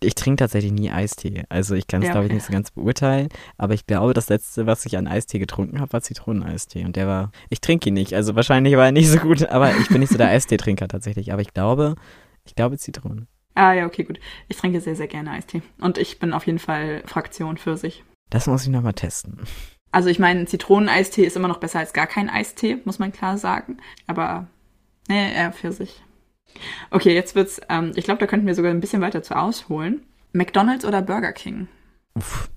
Ich trinke tatsächlich nie Eistee. Also ich kann es, ja, glaube ich, nicht so ganz beurteilen. Aber ich glaube, das letzte, was ich an Eistee getrunken habe, war Zitroneneistee. Und der war. Ich trinke ihn nicht. Also wahrscheinlich war er nicht so gut, aber ich bin nicht so der Eistee-Trinker tatsächlich. Aber ich glaube, ich glaube Zitronen. Ah ja, okay, gut. Ich trinke sehr, sehr gerne Eistee. Und ich bin auf jeden Fall Fraktion für sich. Das muss ich nochmal testen. Also ich meine, Zitroneneistee ist immer noch besser als gar kein Eistee, muss man klar sagen. Aber, nee, eher für sich. Okay, jetzt wird's, ähm, ich glaube, da könnten wir sogar ein bisschen weiter zu ausholen. McDonald's oder Burger King? Uff.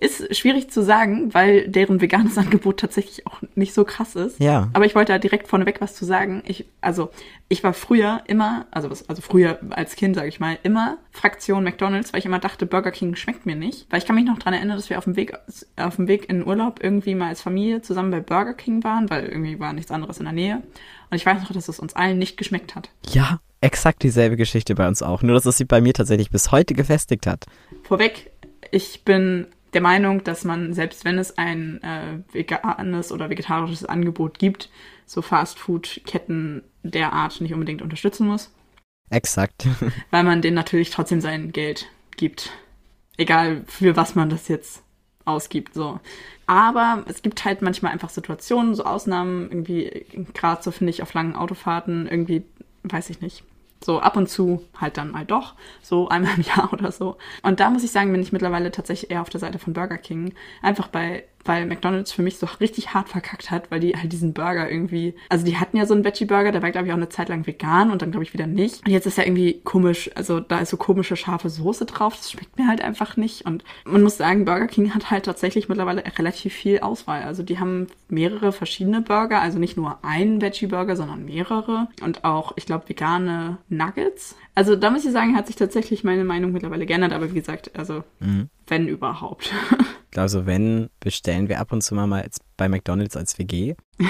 Ist schwierig zu sagen, weil deren veganes Angebot tatsächlich auch nicht so krass ist. Ja. Aber ich wollte da direkt vorneweg was zu sagen. Ich, also, ich war früher immer, also was, also früher als Kind, sage ich mal, immer Fraktion McDonalds, weil ich immer dachte, Burger King schmeckt mir nicht. Weil ich kann mich noch dran erinnern, dass wir auf dem Weg, auf dem Weg in Urlaub irgendwie mal als Familie zusammen bei Burger King waren, weil irgendwie war nichts anderes in der Nähe. Und ich weiß noch, dass es uns allen nicht geschmeckt hat. Ja, exakt dieselbe Geschichte bei uns auch. Nur, dass es sie bei mir tatsächlich bis heute gefestigt hat. Vorweg, ich bin der Meinung, dass man, selbst wenn es ein äh, veganes oder vegetarisches Angebot gibt, so Fastfood-Ketten der Art nicht unbedingt unterstützen muss. Exakt. weil man denen natürlich trotzdem sein Geld gibt. Egal für was man das jetzt ausgibt. So. Aber es gibt halt manchmal einfach Situationen, so Ausnahmen, irgendwie, gerade so finde ich auf langen Autofahrten, irgendwie, weiß ich nicht, so ab und zu halt dann mal doch, so einmal im Jahr oder so. Und da muss ich sagen, bin ich mittlerweile tatsächlich eher auf der Seite von Burger King. Einfach bei, weil McDonalds für mich so richtig hart verkackt hat, weil die halt diesen Burger irgendwie, also die hatten ja so einen Veggie-Burger, der war glaube ich auch eine Zeit lang vegan und dann glaube ich wieder nicht. Und jetzt ist er irgendwie komisch, also da ist so komische scharfe Soße drauf, das schmeckt mir halt einfach nicht. Und man muss sagen, Burger King hat halt tatsächlich mittlerweile relativ viel Auswahl. Also die haben mehrere verschiedene Burger, also nicht nur einen Veggie-Burger, sondern mehrere. Und auch, ich glaube, vegane Nuggets. Also da muss ich sagen, hat sich tatsächlich meine Meinung mittlerweile geändert, aber wie gesagt, also mhm. wenn überhaupt. Also wenn, bestellen wir ab und zu mal, mal bei McDonalds als WG.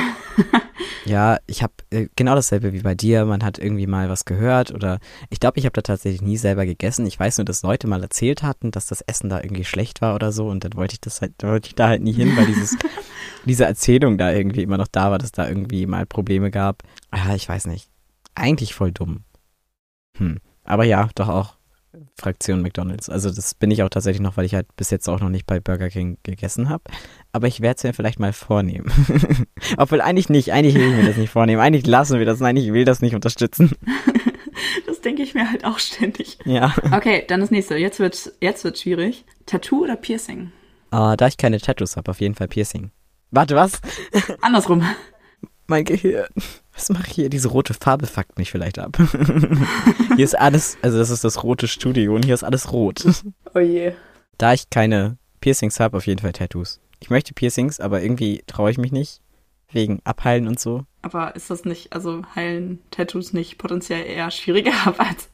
ja, ich habe äh, genau dasselbe wie bei dir. Man hat irgendwie mal was gehört oder ich glaube, ich habe da tatsächlich nie selber gegessen. Ich weiß nur, dass Leute mal erzählt hatten, dass das Essen da irgendwie schlecht war oder so und dann wollte ich das halt, wollte ich da halt nie hin, weil dieses, diese Erzählung da irgendwie immer noch da war, dass da irgendwie mal Probleme gab. Ja, ich weiß nicht eigentlich voll dumm. Hm. Aber ja, doch auch Fraktion McDonalds. Also das bin ich auch tatsächlich noch, weil ich halt bis jetzt auch noch nicht bei Burger King gegessen habe. Aber ich werde es mir vielleicht mal vornehmen. Obwohl eigentlich nicht, eigentlich will ich mir das nicht vornehmen. Eigentlich lassen wir das. Nein, ich will das nicht unterstützen. das denke ich mir halt auch ständig. Ja. Okay, dann das nächste. Jetzt wird jetzt wird's schwierig. Tattoo oder Piercing? Uh, da ich keine Tattoos habe, auf jeden Fall Piercing. Warte, was? Andersrum. Mein Gehirn. Was mache ich hier? Diese rote Farbe fuckt mich vielleicht ab. hier ist alles, also das ist das rote Studio und hier ist alles rot. Oh je. Da ich keine Piercings habe, auf jeden Fall Tattoos. Ich möchte Piercings, aber irgendwie traue ich mich nicht. Wegen Abheilen und so. Aber ist das nicht, also heilen Tattoos nicht potenziell eher schwieriger als.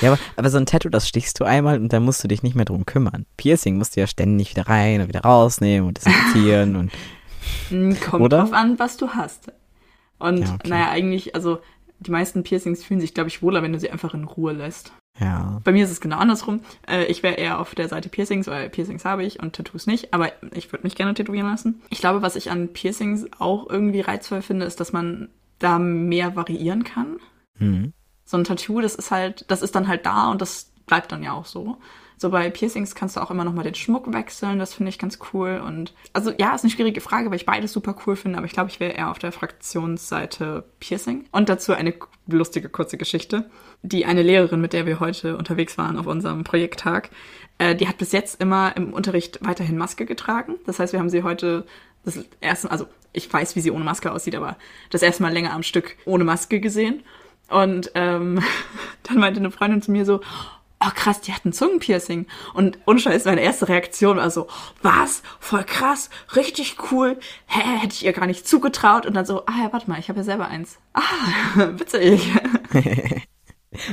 ja, aber, aber so ein Tattoo, das stichst du einmal und dann musst du dich nicht mehr drum kümmern. Piercing musst du ja ständig wieder rein und wieder rausnehmen und desinfizieren und. Kommt Oder? drauf an, was du hast. Und Ja, okay. naja, eigentlich, also die meisten Piercings fühlen sich, glaube ich, wohler, wenn du sie einfach in Ruhe lässt. Ja. Bei mir ist es genau andersrum. Äh, ich wäre eher auf der Seite Piercings, weil Piercings habe ich und Tattoos nicht. Aber ich würde mich gerne tätowieren lassen. Ich glaube, was ich an Piercings auch irgendwie reizvoll finde, ist, dass man da mehr variieren kann. Hm. So ein Tattoo, das ist halt, das ist dann halt da und das bleibt dann ja auch so. So bei Piercings kannst du auch immer noch mal den Schmuck wechseln, das finde ich ganz cool. Und also ja, ist eine schwierige Frage, weil ich beides super cool finde, aber ich glaube, ich wäre eher auf der Fraktionsseite Piercing. Und dazu eine lustige kurze Geschichte. Die eine Lehrerin, mit der wir heute unterwegs waren auf unserem Projekttag, äh, die hat bis jetzt immer im Unterricht weiterhin Maske getragen. Das heißt, wir haben sie heute das erste, also ich weiß, wie sie ohne Maske aussieht, aber das erste Mal länger am Stück ohne Maske gesehen. Und ähm, dann meinte eine Freundin zu mir so, oh krass, die hat ein Zungenpiercing. Und unscheiß, meine erste Reaktion war so, was? Voll krass, richtig cool. Hä, hätte ich ihr gar nicht zugetraut. Und dann so, ah ja, warte mal, ich habe ja selber eins. Ah, witzig.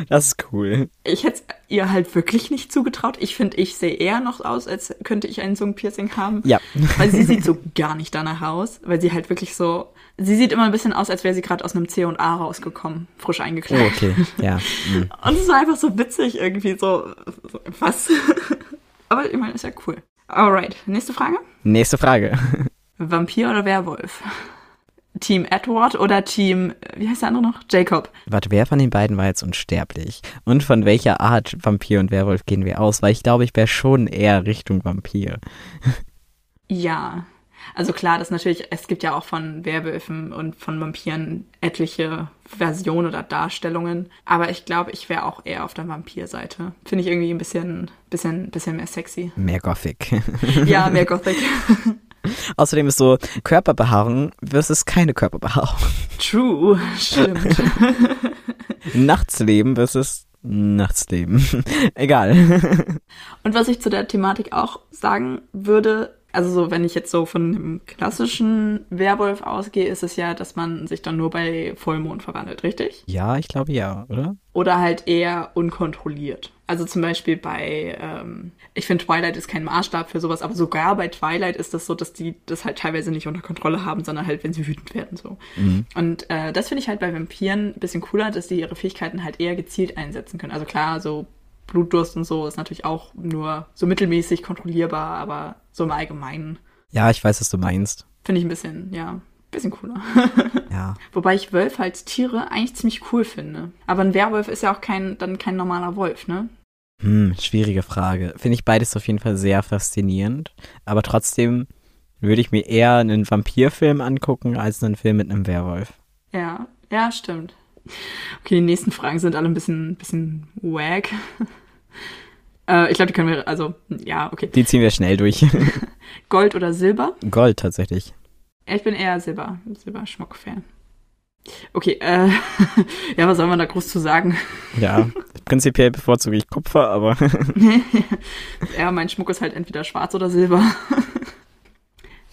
Das ist cool. Ich hätte ihr halt wirklich nicht zugetraut. Ich finde, ich sehe eher noch aus, als könnte ich ein Zungenpiercing haben. Ja. Weil sie sieht so gar nicht danach aus, weil sie halt wirklich so. Sie sieht immer ein bisschen aus, als wäre sie gerade aus einem C und A rausgekommen, frisch Oh, eingekleidet. okay. Ja. Hm. Und es war einfach so witzig irgendwie, so, so was? Aber ich meine, ist ja cool. Alright, nächste Frage. Nächste Frage. Vampir oder Werwolf? Team Edward oder Team, wie heißt der andere noch? Jacob. Warte, wer von den beiden war jetzt unsterblich? Und von welcher Art Vampir und Werwolf gehen wir aus? Weil ich glaube, ich wäre schon eher Richtung Vampir. Ja. Also klar, das natürlich, es gibt ja auch von Werwölfen und von Vampiren etliche Versionen oder Darstellungen. Aber ich glaube, ich wäre auch eher auf der Vampirseite. Finde ich irgendwie ein bisschen, bisschen, bisschen mehr sexy. Mehr Gothic. Ja, mehr Gothic. Außerdem ist so Körperbehaarung versus keine Körperbehaarung. True, stimmt. Nachtsleben versus Nachtsleben. Egal. Und was ich zu der Thematik auch sagen würde, also so, wenn ich jetzt so von dem klassischen Werwolf ausgehe, ist es ja, dass man sich dann nur bei Vollmond verwandelt, richtig? Ja, ich glaube ja, oder? Oder halt eher unkontrolliert. Also zum Beispiel bei, ähm, ich finde Twilight ist kein Maßstab für sowas, aber sogar bei Twilight ist das so, dass die das halt teilweise nicht unter Kontrolle haben, sondern halt, wenn sie wütend werden, so. Und äh, das finde ich halt bei Vampiren ein bisschen cooler, dass die ihre Fähigkeiten halt eher gezielt einsetzen können. Also klar, so Blutdurst und so ist natürlich auch nur so mittelmäßig kontrollierbar, aber so im Allgemeinen Ja, ich weiß, was du meinst. finde ich ein bisschen, ja, ein bisschen cooler. Ja. Wobei ich Wölfe als Tiere eigentlich ziemlich cool finde. Aber ein Werwolf ist ja auch kein, dann kein normaler Wolf, ne? Hm, schwierige Frage. Finde ich beides auf jeden Fall sehr faszinierend. Aber trotzdem würde ich mir eher einen Vampirfilm angucken als einen Film mit einem Werwolf. Ja, ja, stimmt. Okay, die nächsten Fragen sind alle ein bisschen, bisschen wack. äh, ich glaube, die können wir, also, ja, okay. Die ziehen wir schnell durch. Gold oder Silber? Gold tatsächlich. Ich bin eher Silber, Silberschmuck-Fan. Okay, äh, ja, was soll man da groß zu sagen? Ja, prinzipiell bevorzuge ich Kupfer, aber ja, mein Schmuck ist halt entweder schwarz oder silber.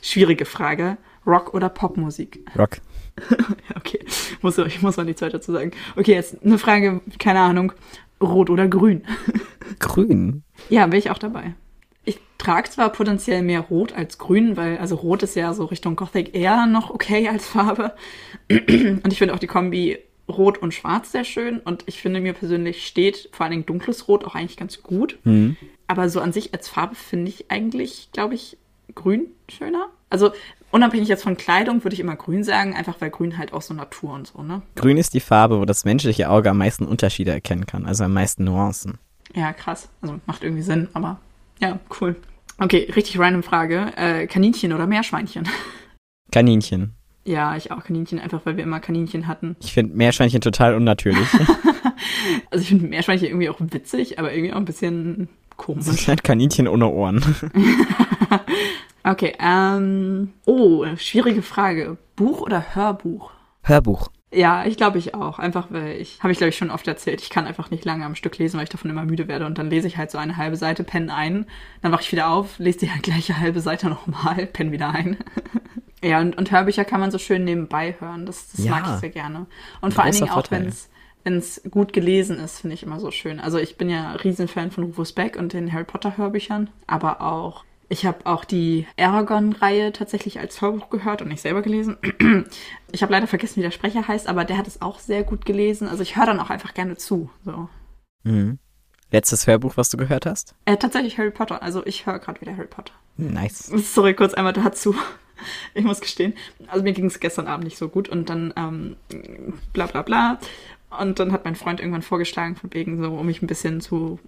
Schwierige Frage. Rock oder Popmusik? Rock. Ja, okay. Muss, ich muss mal nichts weiter dazu sagen. Okay, jetzt eine Frage, keine Ahnung. Rot oder grün? Grün. Ja, bin ich auch dabei. Ich trage zwar potenziell mehr Rot als Grün, weil, also Rot ist ja so Richtung Gothic eher noch okay als Farbe. Und ich finde auch die Kombi Rot und Schwarz sehr schön. Und ich finde mir persönlich steht vor allen Dingen dunkles Rot auch eigentlich ganz gut. Hm. Aber so an sich als Farbe finde ich eigentlich, glaube ich, grün schöner. Also unabhängig jetzt von Kleidung würde ich immer grün sagen, einfach weil grün halt auch so Natur und so, ne? Grün ist die Farbe, wo das menschliche Auge am meisten Unterschiede erkennen kann, also am meisten Nuancen. Ja, krass. Also macht irgendwie Sinn, aber ja, cool. Okay, richtig random Frage. Äh, Kaninchen oder Meerschweinchen? Kaninchen. Ja, ich auch Kaninchen, einfach weil wir immer Kaninchen hatten. Ich finde Meerschweinchen total unnatürlich. also ich finde Meerschweinchen irgendwie auch witzig, aber irgendwie auch ein bisschen komisch. Das sind halt Kaninchen ohne Ohren. okay, ähm. Oh, schwierige Frage. Buch oder Hörbuch? Hörbuch. Ja, ich glaube ich auch. Einfach weil ich, habe ich glaube ich schon oft erzählt, ich kann einfach nicht lange am Stück lesen, weil ich davon immer müde werde. Und dann lese ich halt so eine halbe Seite, penne ein, dann wache ich wieder auf, lese die halt gleiche halbe Seite nochmal, penne wieder ein. ja, und, und Hörbücher kann man so schön nebenbei hören. Das, das Ja. mag ich sehr gerne. Und vor allen Dingen auch, wenn es wenn es gut gelesen ist, finde ich immer so schön. Also ich bin ja Riesenfan von Rufus Beck und den Harry Potter Hörbüchern, aber auch ich habe auch die Aragon-Reihe tatsächlich als Hörbuch gehört und nicht selber gelesen. Ich habe leider vergessen, wie der Sprecher heißt, aber der hat es auch sehr gut gelesen. Also ich höre dann auch einfach gerne zu. So. Mhm. Letztes Hörbuch, was du gehört hast? Äh, tatsächlich Harry Potter. Also ich höre gerade wieder Harry Potter. Nice. Sorry, kurz einmal dazu. Ich muss gestehen. Also mir ging es gestern Abend nicht so gut und dann ähm, bla bla bla. Und dann hat mein Freund irgendwann vorgeschlagen, von wegen so, um mich ein bisschen zu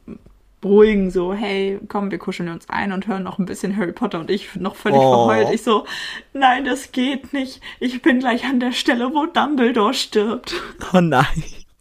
beruhigen, so, hey, komm, wir kuscheln uns ein und hören noch ein bisschen Harry Potter und ich noch völlig Oh. verheult. Ich so, nein, das geht nicht. Ich bin gleich an der Stelle, wo Dumbledore stirbt. Oh nein.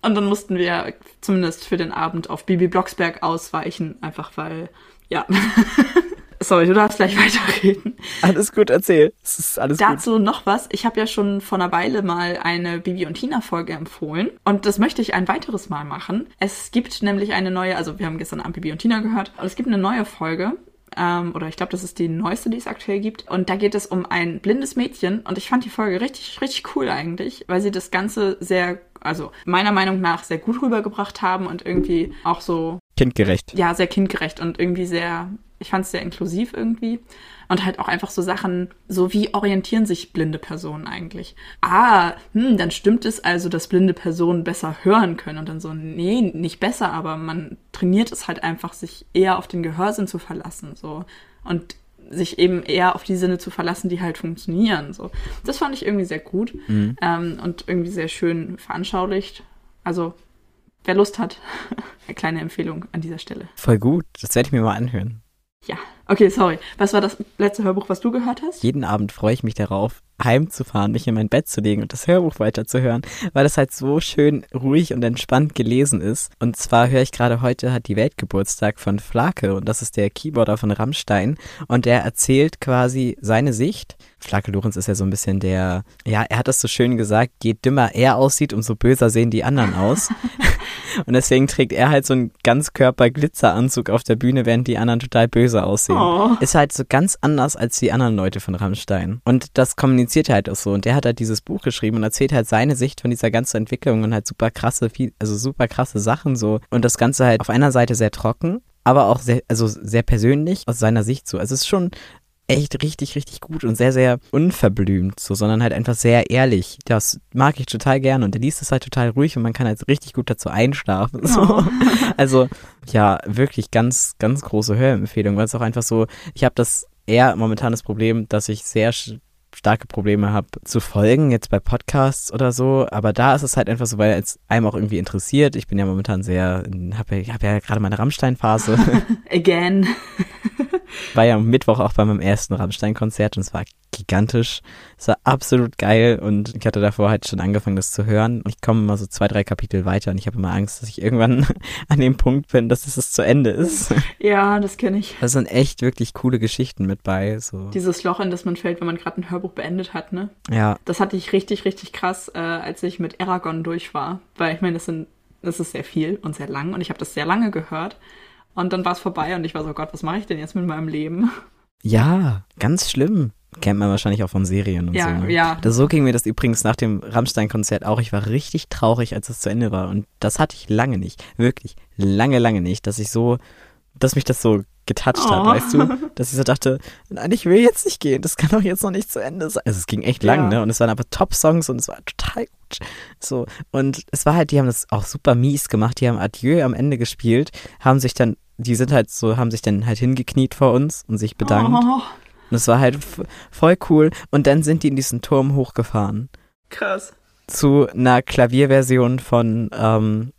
Und dann mussten wir zumindest für den Abend auf Bibi Blocksberg ausweichen, einfach weil, ja. Sorry, du darfst gleich weiterreden. Alles gut, erzähl. Es ist alles gut. Dazu noch was. Ich habe ja schon vor einer Weile mal eine Bibi und Tina Folge empfohlen und das möchte ich ein weiteres Mal machen. Es gibt nämlich eine neue, also wir haben gestern Abend Bibi und Tina gehört und es gibt eine neue Folge. Ähm, oder ich glaube, das ist die neueste, die es aktuell gibt. Und da geht es um ein blindes Mädchen. Und ich fand die Folge richtig, richtig cool eigentlich, weil sie das Ganze sehr, also meiner Meinung nach sehr gut rübergebracht haben und irgendwie auch so Kindgerecht. ja, sehr kindgerecht und irgendwie sehr, ich fand es sehr inklusiv irgendwie. Und halt auch einfach so Sachen, so wie orientieren sich blinde Personen eigentlich? Ah, hm, dann stimmt es also, dass blinde Personen besser hören können. Und dann so, nee, nicht besser, aber man trainiert es halt einfach, sich eher auf den Gehörsinn zu verlassen, so. Und sich eben eher auf die Sinne zu verlassen, die halt funktionieren, so. Das fand ich irgendwie sehr gut ähm, und irgendwie sehr schön veranschaulicht. Also, wer Lust hat, eine kleine Empfehlung an dieser Stelle. Voll gut. Das werde ich mir mal anhören. Okay, sorry. Was war das letzte Hörbuch, was du gehört hast? Jeden Abend freue ich mich darauf, heimzufahren, mich in mein Bett zu legen und das Hörbuch weiterzuhören, weil das halt so schön ruhig und entspannt gelesen ist. Und zwar höre ich gerade heute hat die Welt Geburtstag von Flake und das ist der Keyboarder von Rammstein und der erzählt quasi seine Sicht. Flake Lorenz ist ja so ein bisschen der, ja, er hat das so schön gesagt, je dümmer er aussieht, umso böser sehen die anderen aus. Und deswegen trägt er halt so einen Ganzkörper-Glitzeranzug auf der Bühne, während die anderen total böse aussehen. Oh. Ist halt so ganz anders als die anderen Leute von Rammstein. Und das kommuniziert er halt auch so. Und der hat halt dieses Buch geschrieben und erzählt halt seine Sicht von dieser ganzen Entwicklung und halt super krasse, viel, also super krasse Sachen so. Und das Ganze halt auf einer Seite sehr trocken, aber auch sehr, also sehr persönlich aus seiner Sicht so. Also es ist schon echt richtig, richtig gut und sehr, sehr unverblümt, so, sondern halt einfach sehr ehrlich. Das mag ich total gerne und er liest es halt total ruhig und man kann halt richtig gut dazu einschlafen. So. Oh. Also ja, wirklich ganz, ganz große Hörempfehlung, weil es auch einfach so, ich habe das eher momentan das Problem, dass ich sehr starke Probleme habe zu folgen, jetzt bei Podcasts oder so, aber da ist es halt einfach so, weil es einem auch irgendwie interessiert. Ich bin ja momentan sehr, habe ja, hab ja gerade meine Rammstein-Phase. Again. war ja am Mittwoch auch bei meinem ersten Rammstein-Konzert und es war gigantisch. Es war absolut geil und ich hatte davor halt schon angefangen, das zu hören. Und ich komme immer so zwei, drei Kapitel weiter und ich habe immer Angst, dass ich irgendwann an dem Punkt bin, dass es das zu Ende ist. Ja, das kenne ich. Da sind echt wirklich coole Geschichten mit bei. So. Dieses Loch, in das man fällt, wenn man gerade ein Hörbuch beendet hat, ne? Ja, Das hatte ich richtig, richtig krass, äh, als ich mit Aragon durch war. Weil ich meine, das sind, das ist sehr viel und sehr lang und ich habe das sehr lange gehört. Und dann war es vorbei und ich war so, Gott, was mache ich denn jetzt mit meinem Leben? ja, ganz schlimm. Kennt man wahrscheinlich auch von Serien und Ja, so. Ne? ja. Das, so ging mir das übrigens nach dem Rammstein-Konzert auch. Ich war richtig traurig, als es zu Ende war. Und das hatte ich lange nicht. Wirklich lange, lange nicht, dass ich so, dass mich das so hat, Oh. weißt du? Dass ich so dachte, nein, ich will jetzt nicht gehen. Das kann doch jetzt noch nicht zu Ende sein. Also es ging echt lang, Ja. ne? Und es waren aber Top-Songs und es war total gut. So. Und es war halt, die haben das auch super mies gemacht. Die haben Adieu am Ende gespielt, haben sich dann, die sind halt so, haben sich dann halt hingekniet vor uns und sich bedankt. Oh, Und es war halt voll cool. Und dann sind die in diesen Turm hochgefahren. Krass. Zu einer Klavierversion von, ähm,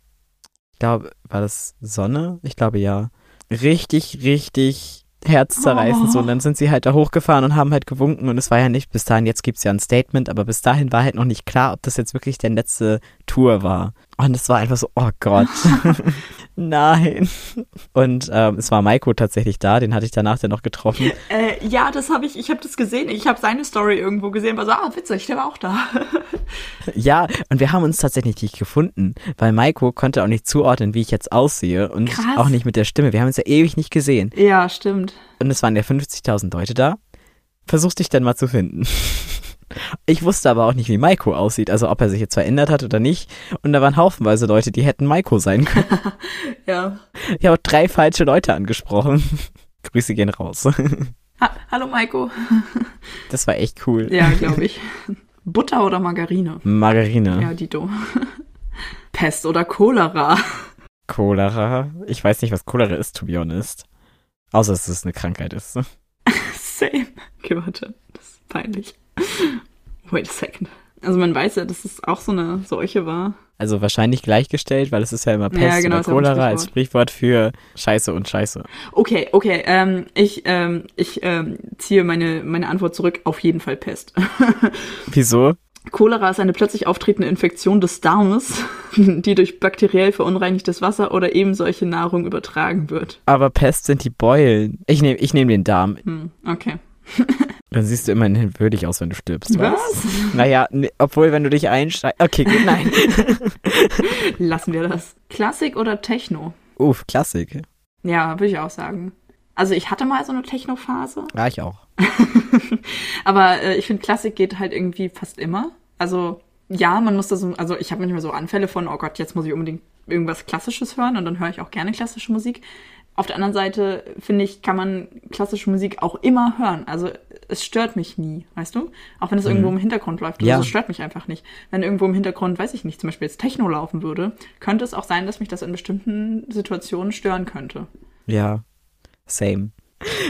ich glaube, war das Sonne? Ich glaube ja. Richtig, richtig herzzerreißend oh. so. Und dann sind sie halt da hochgefahren und haben halt gewunken und es war ja nicht, bis dahin, jetzt gibt es ja ein Statement, aber bis dahin war halt noch nicht klar, ob das jetzt wirklich der letzte Tour war. Und es war einfach so, oh Gott. Nein. Und ähm, es war Maiko tatsächlich da, den hatte ich danach dann noch getroffen. Äh, ja, das habe ich, ich habe das gesehen. Ich habe seine Story irgendwo gesehen, war so, ah, witzig, der war auch da. ja, und wir haben uns tatsächlich nicht gefunden, weil Maiko konnte auch nicht zuordnen, wie ich jetzt aussehe und Krass. auch nicht mit der Stimme. Wir haben uns ja ewig nicht gesehen. Ja, stimmt. Und es waren ja 50.000 Leute da. Versuch dich dann mal zu finden. Ich wusste aber auch nicht, wie Maiko aussieht, also ob er sich jetzt verändert hat oder nicht. Und da waren haufenweise Leute, die hätten Maiko sein können. ja. Ich habe drei falsche Leute angesprochen. Grüße gehen raus. Ha Hallo Maiko. Das war echt cool. Ja, glaube ich. Butter oder Margarine? Margarine. Ja, Dito. Pest oder Cholera? Cholera? Ich weiß nicht, was Cholera ist, to be honest. Außer, dass es eine Krankheit ist. Same. Okay, warte. Das ist peinlich. Wait a second. Also man weiß ja, dass es auch so eine Seuche war. Also wahrscheinlich gleichgestellt, weil es ist ja immer Pest ja, genau, oder Cholera als Sprichwort für Scheiße und Scheiße. Okay, okay. Ähm, ich ähm, ich ähm, ziehe meine, meine Antwort zurück. Auf jeden Fall Pest. Wieso? Cholera ist eine plötzlich auftretende Infektion des Darmes, die durch bakteriell verunreinigtes Wasser oder eben solche Nahrung übertragen wird. Aber Pest sind die Beulen. Ich nehme ich nehm den Darm. Hm, okay. Dann siehst du immerhin würdig aus, wenn du stirbst. Was? was? Naja, obwohl, wenn du dich einsteigst. Okay, gut, nein. Lassen wir das. Klassik oder Techno? Uff, Klassik. Ja, würde ich auch sagen. Also ich hatte mal so eine Techno-Phase. Ja, ich auch. Aber äh, ich finde, Klassik geht halt irgendwie fast immer. Also ja, man muss da so, also ich habe manchmal so Anfälle von, oh Gott, jetzt muss ich unbedingt irgendwas Klassisches hören und dann höre ich auch gerne klassische Musik. Auf der anderen Seite, finde ich, kann man klassische Musik auch immer hören. Also es stört mich nie, weißt du? Auch wenn es mhm. irgendwo im Hintergrund läuft. Ja. Also es stört mich einfach nicht. Wenn irgendwo im Hintergrund, weiß ich nicht, zum Beispiel jetzt Techno laufen würde, könnte es auch sein, dass mich das in bestimmten Situationen stören könnte. Ja, same.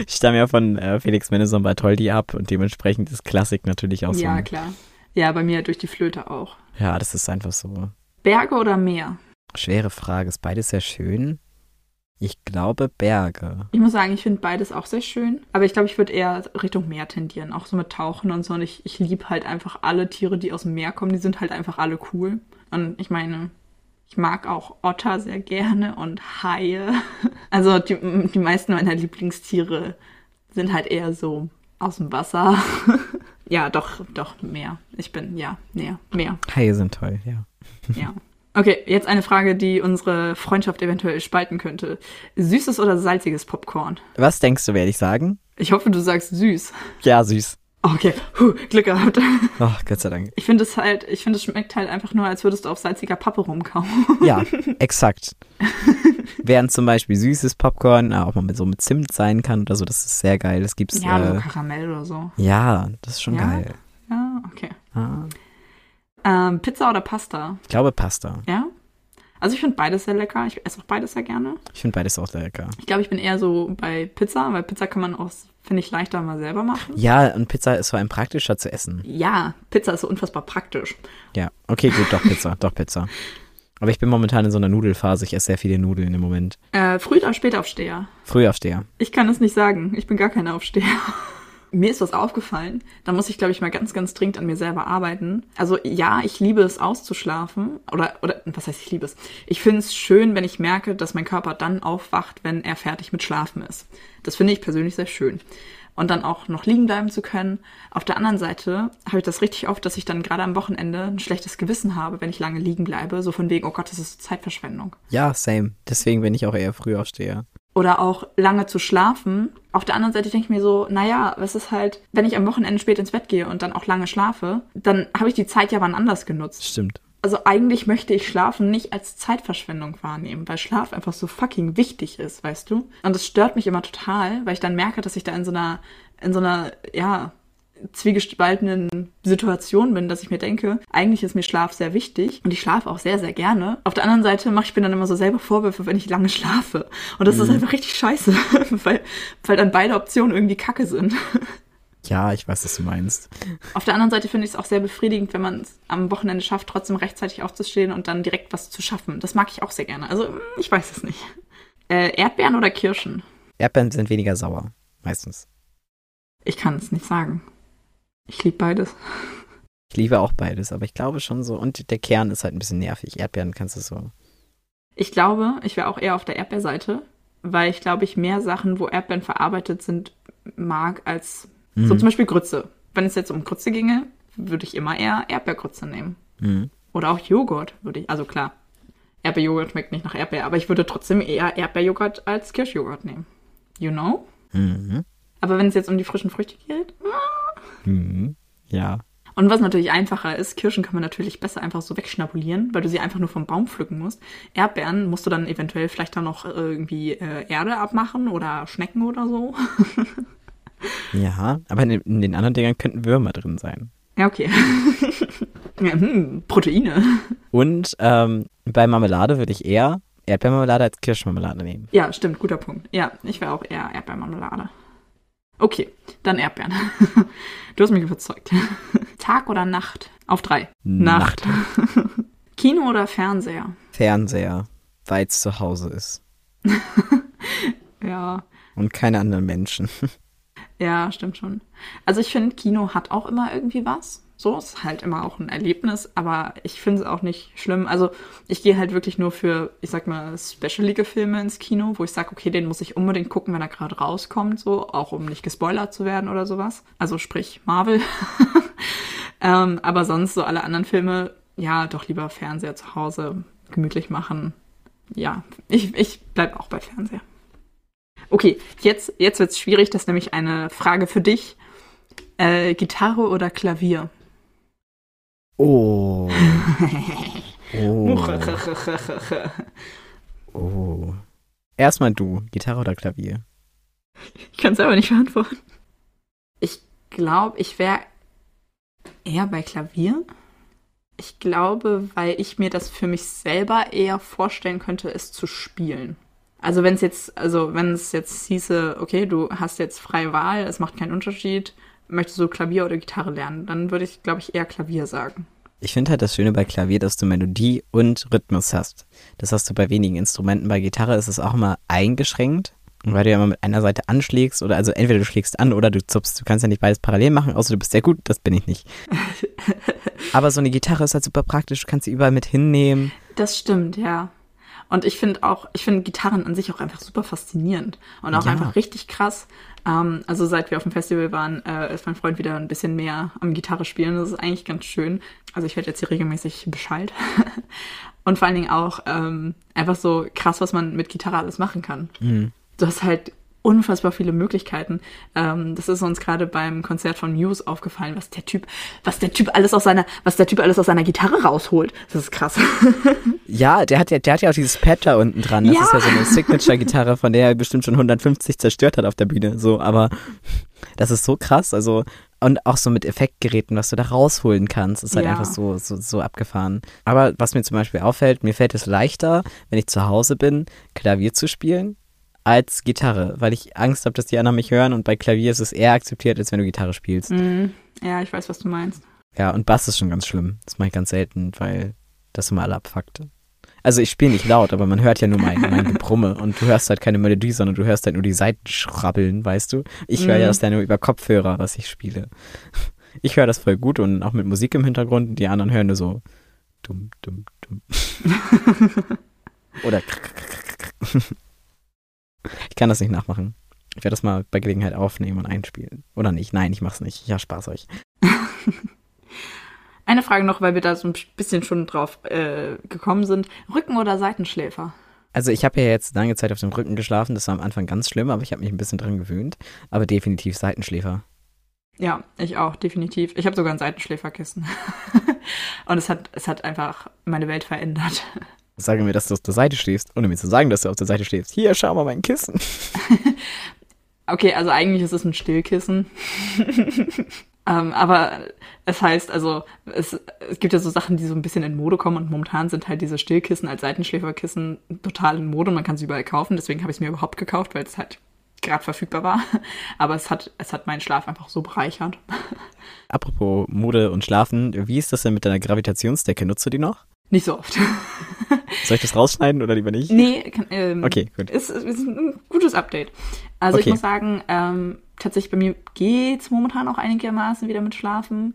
Ich stamme ja von äh, Felix Mendelssohn Bartholdy ab und dementsprechend ist Klassik natürlich auch so. Ja, klar. Ja, bei mir durch die Flöte auch. Ja, das ist einfach so. Berge oder Meer? Schwere Frage. Ist beides sehr schön? Ich glaube Berge. Ich muss sagen, ich finde beides auch sehr schön. Aber ich glaube, ich würde eher Richtung Meer tendieren. Auch so mit Tauchen und so. Und ich, ich liebe halt einfach alle Tiere, die aus dem Meer kommen. Die sind halt einfach alle cool. Und ich meine, ich mag auch Otter sehr gerne und Haie. Also die, die meisten meiner Lieblingstiere sind halt eher so aus dem Wasser. ja, doch, doch, Meer. Ich bin, ja, näher, Meer. Haie sind toll, ja. Ja. Okay, jetzt eine Frage, die unsere Freundschaft eventuell spalten könnte. Süßes oder salziges Popcorn? Was denkst du, werde ich sagen? Ich hoffe, du sagst süß. Ja, süß. Okay, Puh, Glück gehabt. Oh, Gott sei Dank. Ich finde es halt, ich finde es schmeckt halt einfach nur, als würdest du auf salziger Pappe rumkauen. Ja, exakt. Während zum Beispiel süßes Popcorn auch mal mit so mit Zimt sein kann oder so, das ist sehr geil. Das gibt's. Ja, äh, so Karamell oder so. Ja, das ist schon ja? geil. Ja, okay. Ah. Ähm, Pizza oder Pasta? Ich glaube Pasta. Ja? Also ich finde beides sehr lecker. Ich esse auch beides sehr gerne. Ich finde beides auch sehr lecker. Ich glaube, ich bin eher so bei Pizza, weil Pizza kann man auch, finde ich, leichter mal selber machen. Ja, und Pizza ist vor allem praktischer zu essen. Ja, Pizza ist so unfassbar praktisch. Ja, okay, gut, doch Pizza, doch Pizza. Aber ich bin momentan in so einer Nudelphase. Ich esse sehr viele Nudeln im Moment. Äh, Früh- oder Spätaufsteher? Frühaufsteher. Ich kann es nicht sagen. Ich bin gar kein Aufsteher mir ist was aufgefallen. Da muss ich, glaube ich, mal ganz, ganz dringend an mir selber arbeiten. Also ja, ich liebe es auszuschlafen. Oder, oder was heißt ich liebe es? Ich finde es schön, wenn ich merke, dass mein Körper dann aufwacht, wenn er fertig mit Schlafen ist. Das finde ich persönlich sehr schön. Und dann auch noch liegen bleiben zu können. Auf der anderen Seite habe ich das richtig oft, dass ich dann gerade am Wochenende ein schlechtes Gewissen habe, wenn ich lange liegen bleibe. So von wegen, oh Gott, das ist Zeitverschwendung. Ja, same. Deswegen bin ich auch eher früh aufsteher oder auch lange zu schlafen. Auf der anderen Seite denke ich mir so, naja, es ist halt, wenn ich am Wochenende spät ins Bett gehe und dann auch lange schlafe, dann habe ich die Zeit ja wann anders genutzt. Stimmt. Also eigentlich möchte ich Schlafen nicht als Zeitverschwendung wahrnehmen, weil Schlaf einfach so fucking wichtig ist, weißt du? Und es stört mich immer total, weil ich dann merke, dass ich da in so einer, in so einer, ja, zwiegespaltenen Situation bin, dass ich mir denke, eigentlich ist mir Schlaf sehr wichtig und ich schlafe auch sehr, sehr gerne. Auf der anderen Seite mache ich mir dann immer so selber Vorwürfe, wenn ich lange schlafe. Und das mhm. ist einfach richtig scheiße, weil, weil dann beide Optionen irgendwie kacke sind. Ja, ich weiß, was du meinst. Auf der anderen Seite finde ich es auch sehr befriedigend, wenn man es am Wochenende schafft, trotzdem rechtzeitig aufzustehen und dann direkt was zu schaffen. Das mag ich auch sehr gerne. Also, ich weiß es nicht. Äh, Erdbeeren oder Kirschen? Erdbeeren sind weniger sauer, meistens. Ich kann es nicht sagen. Ich liebe beides. Ich liebe auch beides, aber ich glaube schon so. Und der Kern ist halt ein bisschen nervig. Erdbeeren kannst du so. Ich glaube, ich wäre auch eher auf der Erdbeerseite, weil ich glaube, ich mehr Sachen, wo Erdbeeren verarbeitet sind, mag als so Mhm. zum Beispiel Grütze. Wenn es jetzt um Grütze ginge, würde ich immer eher Erdbeergrütze nehmen. Mhm. Oder auch Joghurt würde ich, also klar, Erdbeerjoghurt schmeckt nicht nach Erdbeer, aber ich würde trotzdem eher Erdbeerjoghurt als Kirschjoghurt nehmen. You know? Mhm. Aber wenn es jetzt um die frischen Früchte geht. Mhm. Ja. Und was natürlich einfacher ist, Kirschen kann man natürlich besser einfach so wegschnabulieren, weil du sie einfach nur vom Baum pflücken musst. Erdbeeren musst du dann eventuell vielleicht dann noch irgendwie äh, Erde abmachen oder Schnecken oder so. Ja, aber in, den- in den anderen Dingern könnten Würmer drin sein. Ja, okay. ja, hm, Proteine. Und ähm, bei Marmelade würde ich eher Erdbeermarmelade als Kirschmarmelade nehmen. Ja, stimmt, guter Punkt. Ja, ich wäre auch eher Erdbeermarmelade. Okay, dann Erdbeeren. Du hast mich überzeugt. Tag oder Nacht? Auf drei. Nacht. Kino oder Fernseher? Fernseher, weil es zu Hause ist. Ja, Und keine anderen Menschen. ja, stimmt schon. Also ich finde, Kino hat auch immer irgendwie was. So, ist halt immer auch ein Erlebnis, aber ich finde es auch nicht schlimm. Also ich gehe halt wirklich nur für, ich sag mal, specialige Filme ins Kino, wo ich sage, okay, den muss ich unbedingt gucken, wenn er gerade rauskommt, so, auch um nicht gespoilert zu werden oder sowas. Also sprich Marvel. ähm, aber sonst so alle anderen Filme, ja, doch lieber Fernseher zu Hause, gemütlich machen. Ja, ich, ich bleib auch bei Fernseher. Okay, jetzt, jetzt wird's schwierig, das ist nämlich eine Frage für dich. Äh, Gitarre oder Klavier? Oh. Oh. ich oh. Erstmal du, Gitarre oder Klavier? kann es aber nicht beantworten. Ich glaube, ich wäre eher bei Klavier. Ich glaube, weil ich mir das für mich selber eher vorstellen könnte, es zu spielen. Also wenn es jetzt, also wenn es jetzt hieße, okay, du hast jetzt freie Wahl, es macht keinen Unterschied, möchtest du Klavier oder Gitarre lernen, dann würde ich, glaube ich, eher Klavier sagen. Ich finde halt das Schöne bei Klavier, dass du Melodie und Rhythmus hast. Das hast du bei wenigen Instrumenten. Bei Gitarre ist es auch immer eingeschränkt. Und weil du ja immer mit einer Seite anschlägst oder also entweder du schlägst an oder du zupfst. Du kannst ja nicht beides parallel machen, außer du bist sehr gut. Das bin ich nicht. Aber so eine Gitarre ist halt super praktisch. Du kannst sie überall mit hinnehmen. Das stimmt, ja. Und ich finde auch, ich finde Gitarren an sich auch einfach super faszinierend und auch Ja. einfach richtig krass. Ähm, also seit wir auf dem Festival waren, äh, ist mein Freund wieder ein bisschen mehr am Gitarre spielen. Das ist eigentlich ganz schön. Also ich werde jetzt hier regelmäßig Bescheid. und vor allen Dingen auch ähm, einfach so krass, was man mit Gitarre alles machen kann. Du hast halt unfassbar viele Möglichkeiten. Ähm, das ist uns gerade beim Konzert von Muse aufgefallen, was der Typ, was der Typ alles aus seiner, was der Typ alles aus seiner Gitarre rausholt. Das ist krass. Ja, der hat ja, der hat ja auch dieses Pad da unten dran. Das Ja. ist ja so eine Signature-Gitarre, von der er bestimmt schon 150 zerstört hat auf der Bühne. So, aber das ist so krass. Also, und auch so mit Effektgeräten, was du da rausholen kannst, ist halt Ja. einfach so, so, so abgefahren. Aber was mir zum Beispiel auffällt, mir fällt es leichter, wenn ich zu Hause bin, Klavier zu spielen, als Gitarre, weil ich Angst habe, dass die anderen mich hören und bei Klavier ist es eher akzeptiert, als wenn du Gitarre spielst. Mhm. Ja, ich weiß, was du meinst. Ja, und Bass ist schon ganz schlimm. Das mache ich ganz selten, weil das immer alle abfuckt. Also ich spiele nicht laut, aber man hört ja nur mein, mein Gebrumme und du hörst halt keine Melodie, sondern du hörst halt nur die Seiten schrabbeln, weißt du? Ich höre ja das dann nur über Kopfhörer, was ich spiele. Ich höre das voll gut und auch mit Musik im Hintergrund und die anderen hören nur so dumm, dumm, dumm. Oder ich kann das nicht nachmachen. Ich werde das mal bei Gelegenheit aufnehmen und einspielen. Oder nicht? Nein, ich mach's nicht. Ja, Spaß euch. Eine Frage noch, weil wir da so ein bisschen schon drauf äh, gekommen sind. Rücken- oder Seitenschläfer? Also ich habe ja jetzt lange Zeit auf dem Rücken geschlafen. Das war am Anfang ganz schlimm, aber ich habe mich ein bisschen dran gewöhnt. Aber definitiv Seitenschläfer. Ja, ich auch, definitiv. Ich habe sogar ein Seitenschläferkissen. Und es hat, es hat einfach meine Welt verändert. Sage mir, dass du auf der Seite stehst, ohne mir zu sagen, dass du auf der Seite stehst. Hier, schau mal mein Kissen. Okay, also eigentlich ist es ein Stillkissen. ähm, aber es heißt, also es, es gibt ja so Sachen, die so ein bisschen in Mode kommen und momentan sind halt diese Stillkissen als Seitenschläferkissen total in Mode und man kann sie überall kaufen. Deswegen habe ich es mir überhaupt gekauft, weil es halt gerade verfügbar war. Aber es hat, es hat meinen Schlaf einfach so bereichert. Apropos Mode und Schlafen, wie ist das denn mit deiner Gravitationsdecke? Nutzt du die noch? Nicht so oft. Soll ich das rausschneiden oder lieber nicht? Nee, kann, ähm, Okay, gut. Ist, ist ein gutes Update. Also Okay. ich muss sagen, ähm, tatsächlich bei mir geht's momentan auch einigermaßen wieder mit Schlafen.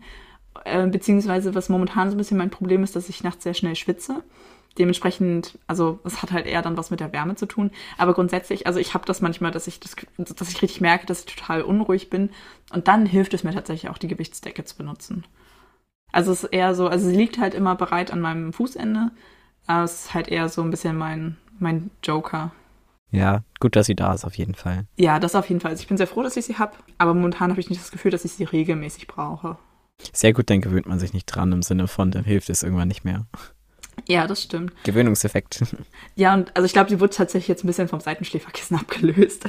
Äh, beziehungsweise was momentan so ein bisschen mein Problem ist, dass ich nachts sehr schnell schwitze. Dementsprechend, also es hat halt eher dann was mit der Wärme zu tun. Aber grundsätzlich, also ich habe das manchmal, dass ich das, dass ich richtig merke, dass ich total unruhig bin. Und dann hilft es mir tatsächlich auch, die Gewichtsdecke zu benutzen. Also es ist eher so, also sie liegt halt immer bereit an meinem Fußende. Aber es ist halt eher so ein bisschen mein, mein Joker. Ja, gut, dass sie da ist, auf jeden Fall. Ja, das auf jeden Fall. Also ich bin sehr froh, dass ich sie habe, aber momentan habe ich nicht das Gefühl, dass ich sie regelmäßig brauche. Sehr gut, dann gewöhnt man sich nicht dran im Sinne von, dann hilft es irgendwann nicht mehr. Ja, das stimmt. Gewöhnungseffekt. Ja, und also ich glaube, sie wurde tatsächlich jetzt ein bisschen vom Seitenschläferkissen abgelöst.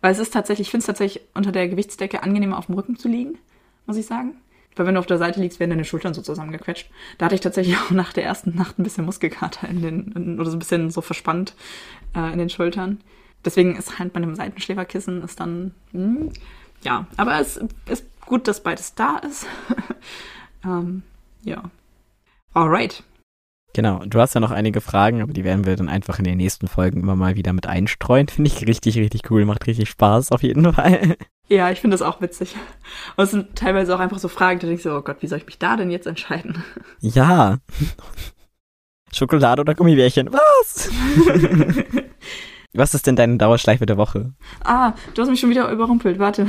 Weil es ist tatsächlich, ich finde es tatsächlich unter der Gewichtsdecke angenehmer auf dem Rücken zu liegen, muss ich sagen. Weil wenn du auf der Seite liegst, werden deine Schultern so zusammengequetscht. Da hatte ich tatsächlich auch nach der ersten Nacht ein bisschen Muskelkater in den, in, oder so ein bisschen so verspannt äh, in den Schultern. Deswegen ist halt bei einem Seitenschläferkissen ist dann, hm, ja, aber es ist gut, dass beides da ist. ähm, ja. Alright. Genau, du hast ja noch einige Fragen, aber die werden wir dann einfach in den nächsten Folgen immer mal wieder mit einstreuen. Finde ich richtig, richtig cool, macht richtig Spaß auf jeden Fall. Ja, ich finde das auch witzig. Und es sind teilweise auch einfach so Fragen, da denkst du, oh Gott, wie soll ich mich da denn jetzt entscheiden? Ja. Schokolade oder Gummibärchen? Was? Was ist denn deine Dauerschleife der Woche? ah, du hast mich schon wieder überrumpelt, warte.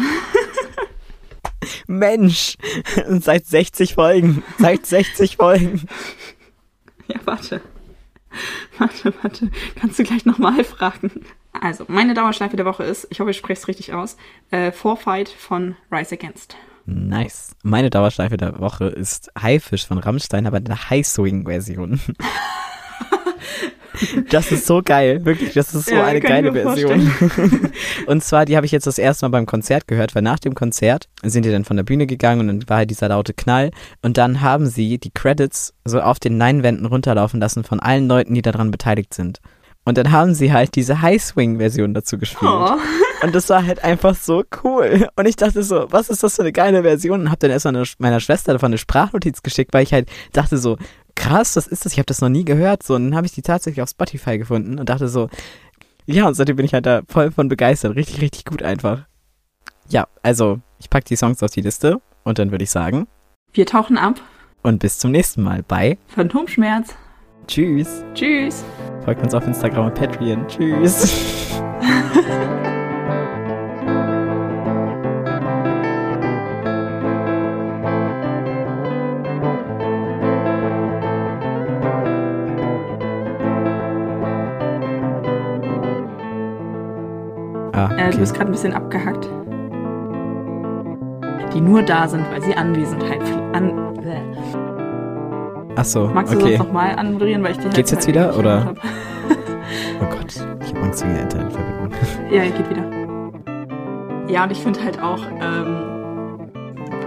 Mensch, seit 60 Folgen, seit 60 Folgen. Ja, warte. Warte, warte. Kannst du gleich nochmal fragen? Also, meine Dauerschleife der Woche ist, ich hoffe, ich spreche es richtig aus, äh, Forfight von Rise Against. Nice. Meine Dauerschleife der Woche ist Haifisch von Rammstein, aber in der High-Swing-Version. Das ist so geil, wirklich, das ist so Ja, eine geile Version. Und zwar, die habe ich jetzt das erste Mal beim Konzert gehört, weil nach dem Konzert sind die dann von der Bühne gegangen und dann war halt dieser laute Knall und dann haben sie die Credits so auf den Leinwänden runterlaufen lassen von allen Leuten, die daran beteiligt sind. Und dann haben sie halt diese High-Swing-Version dazu gespielt. Oh. Und das war halt einfach so cool. Und ich dachte so, was ist das für eine geile Version? Und hab dann erstmal meiner Schwester davon eine Sprachnotiz geschickt, weil ich halt dachte so, krass, was ist das? Ich habe das noch nie gehört. So, und dann habe ich die tatsächlich auf Spotify gefunden und dachte so, ja, und seitdem bin ich halt da voll von begeistert. Richtig, richtig gut einfach. Ja, also, ich pack die Songs auf die Liste und dann würde ich sagen, Wir tauchen ab. und bis zum nächsten Mal. Bye. Phantomschmerz. Tschüss. Tschüss. Folgt uns auf Instagram und Patreon. Tschüss. Ah, Äh, du okay. bist gerade ein bisschen abgehackt. Die nur da sind, weil sie Anwesenheit an. Ach so, Magst du okay. sonst nochmal anmoderieren, weil ich die Geht's jetzt Zeit wieder, nicht oder? hab? Oh Gott, ich habe Angst wegen der Internetverbindung. Ja, geht wieder. Ja, und ich finde halt auch, ähm,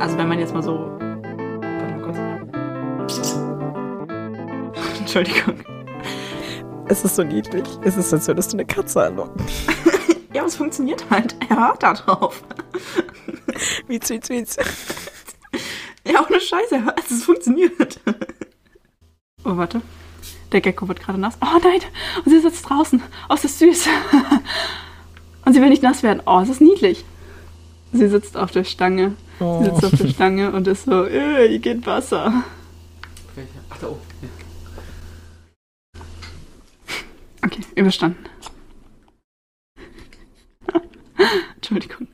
also wenn man jetzt mal so. Warte mal kurz. Entschuldigung. Es ist so niedlich. Es ist, als würdest du eine Katze anlocken. Ja, aber es funktioniert halt. Er hört da drauf. Wie zwiez, zwiez. Ja, ohne Scheiße, also es funktioniert. Oh, warte. Der Gecko wird gerade nass. Oh nein! Und sie sitzt draußen. Oh, es ist süß. Und sie will nicht nass werden. Oh, es ist niedlich. Sie sitzt auf der Stange. Sie sitzt auf der Stange und ist so, äh, hier geht Wasser. Ach, da oben. Okay, überstanden. Entschuldigung.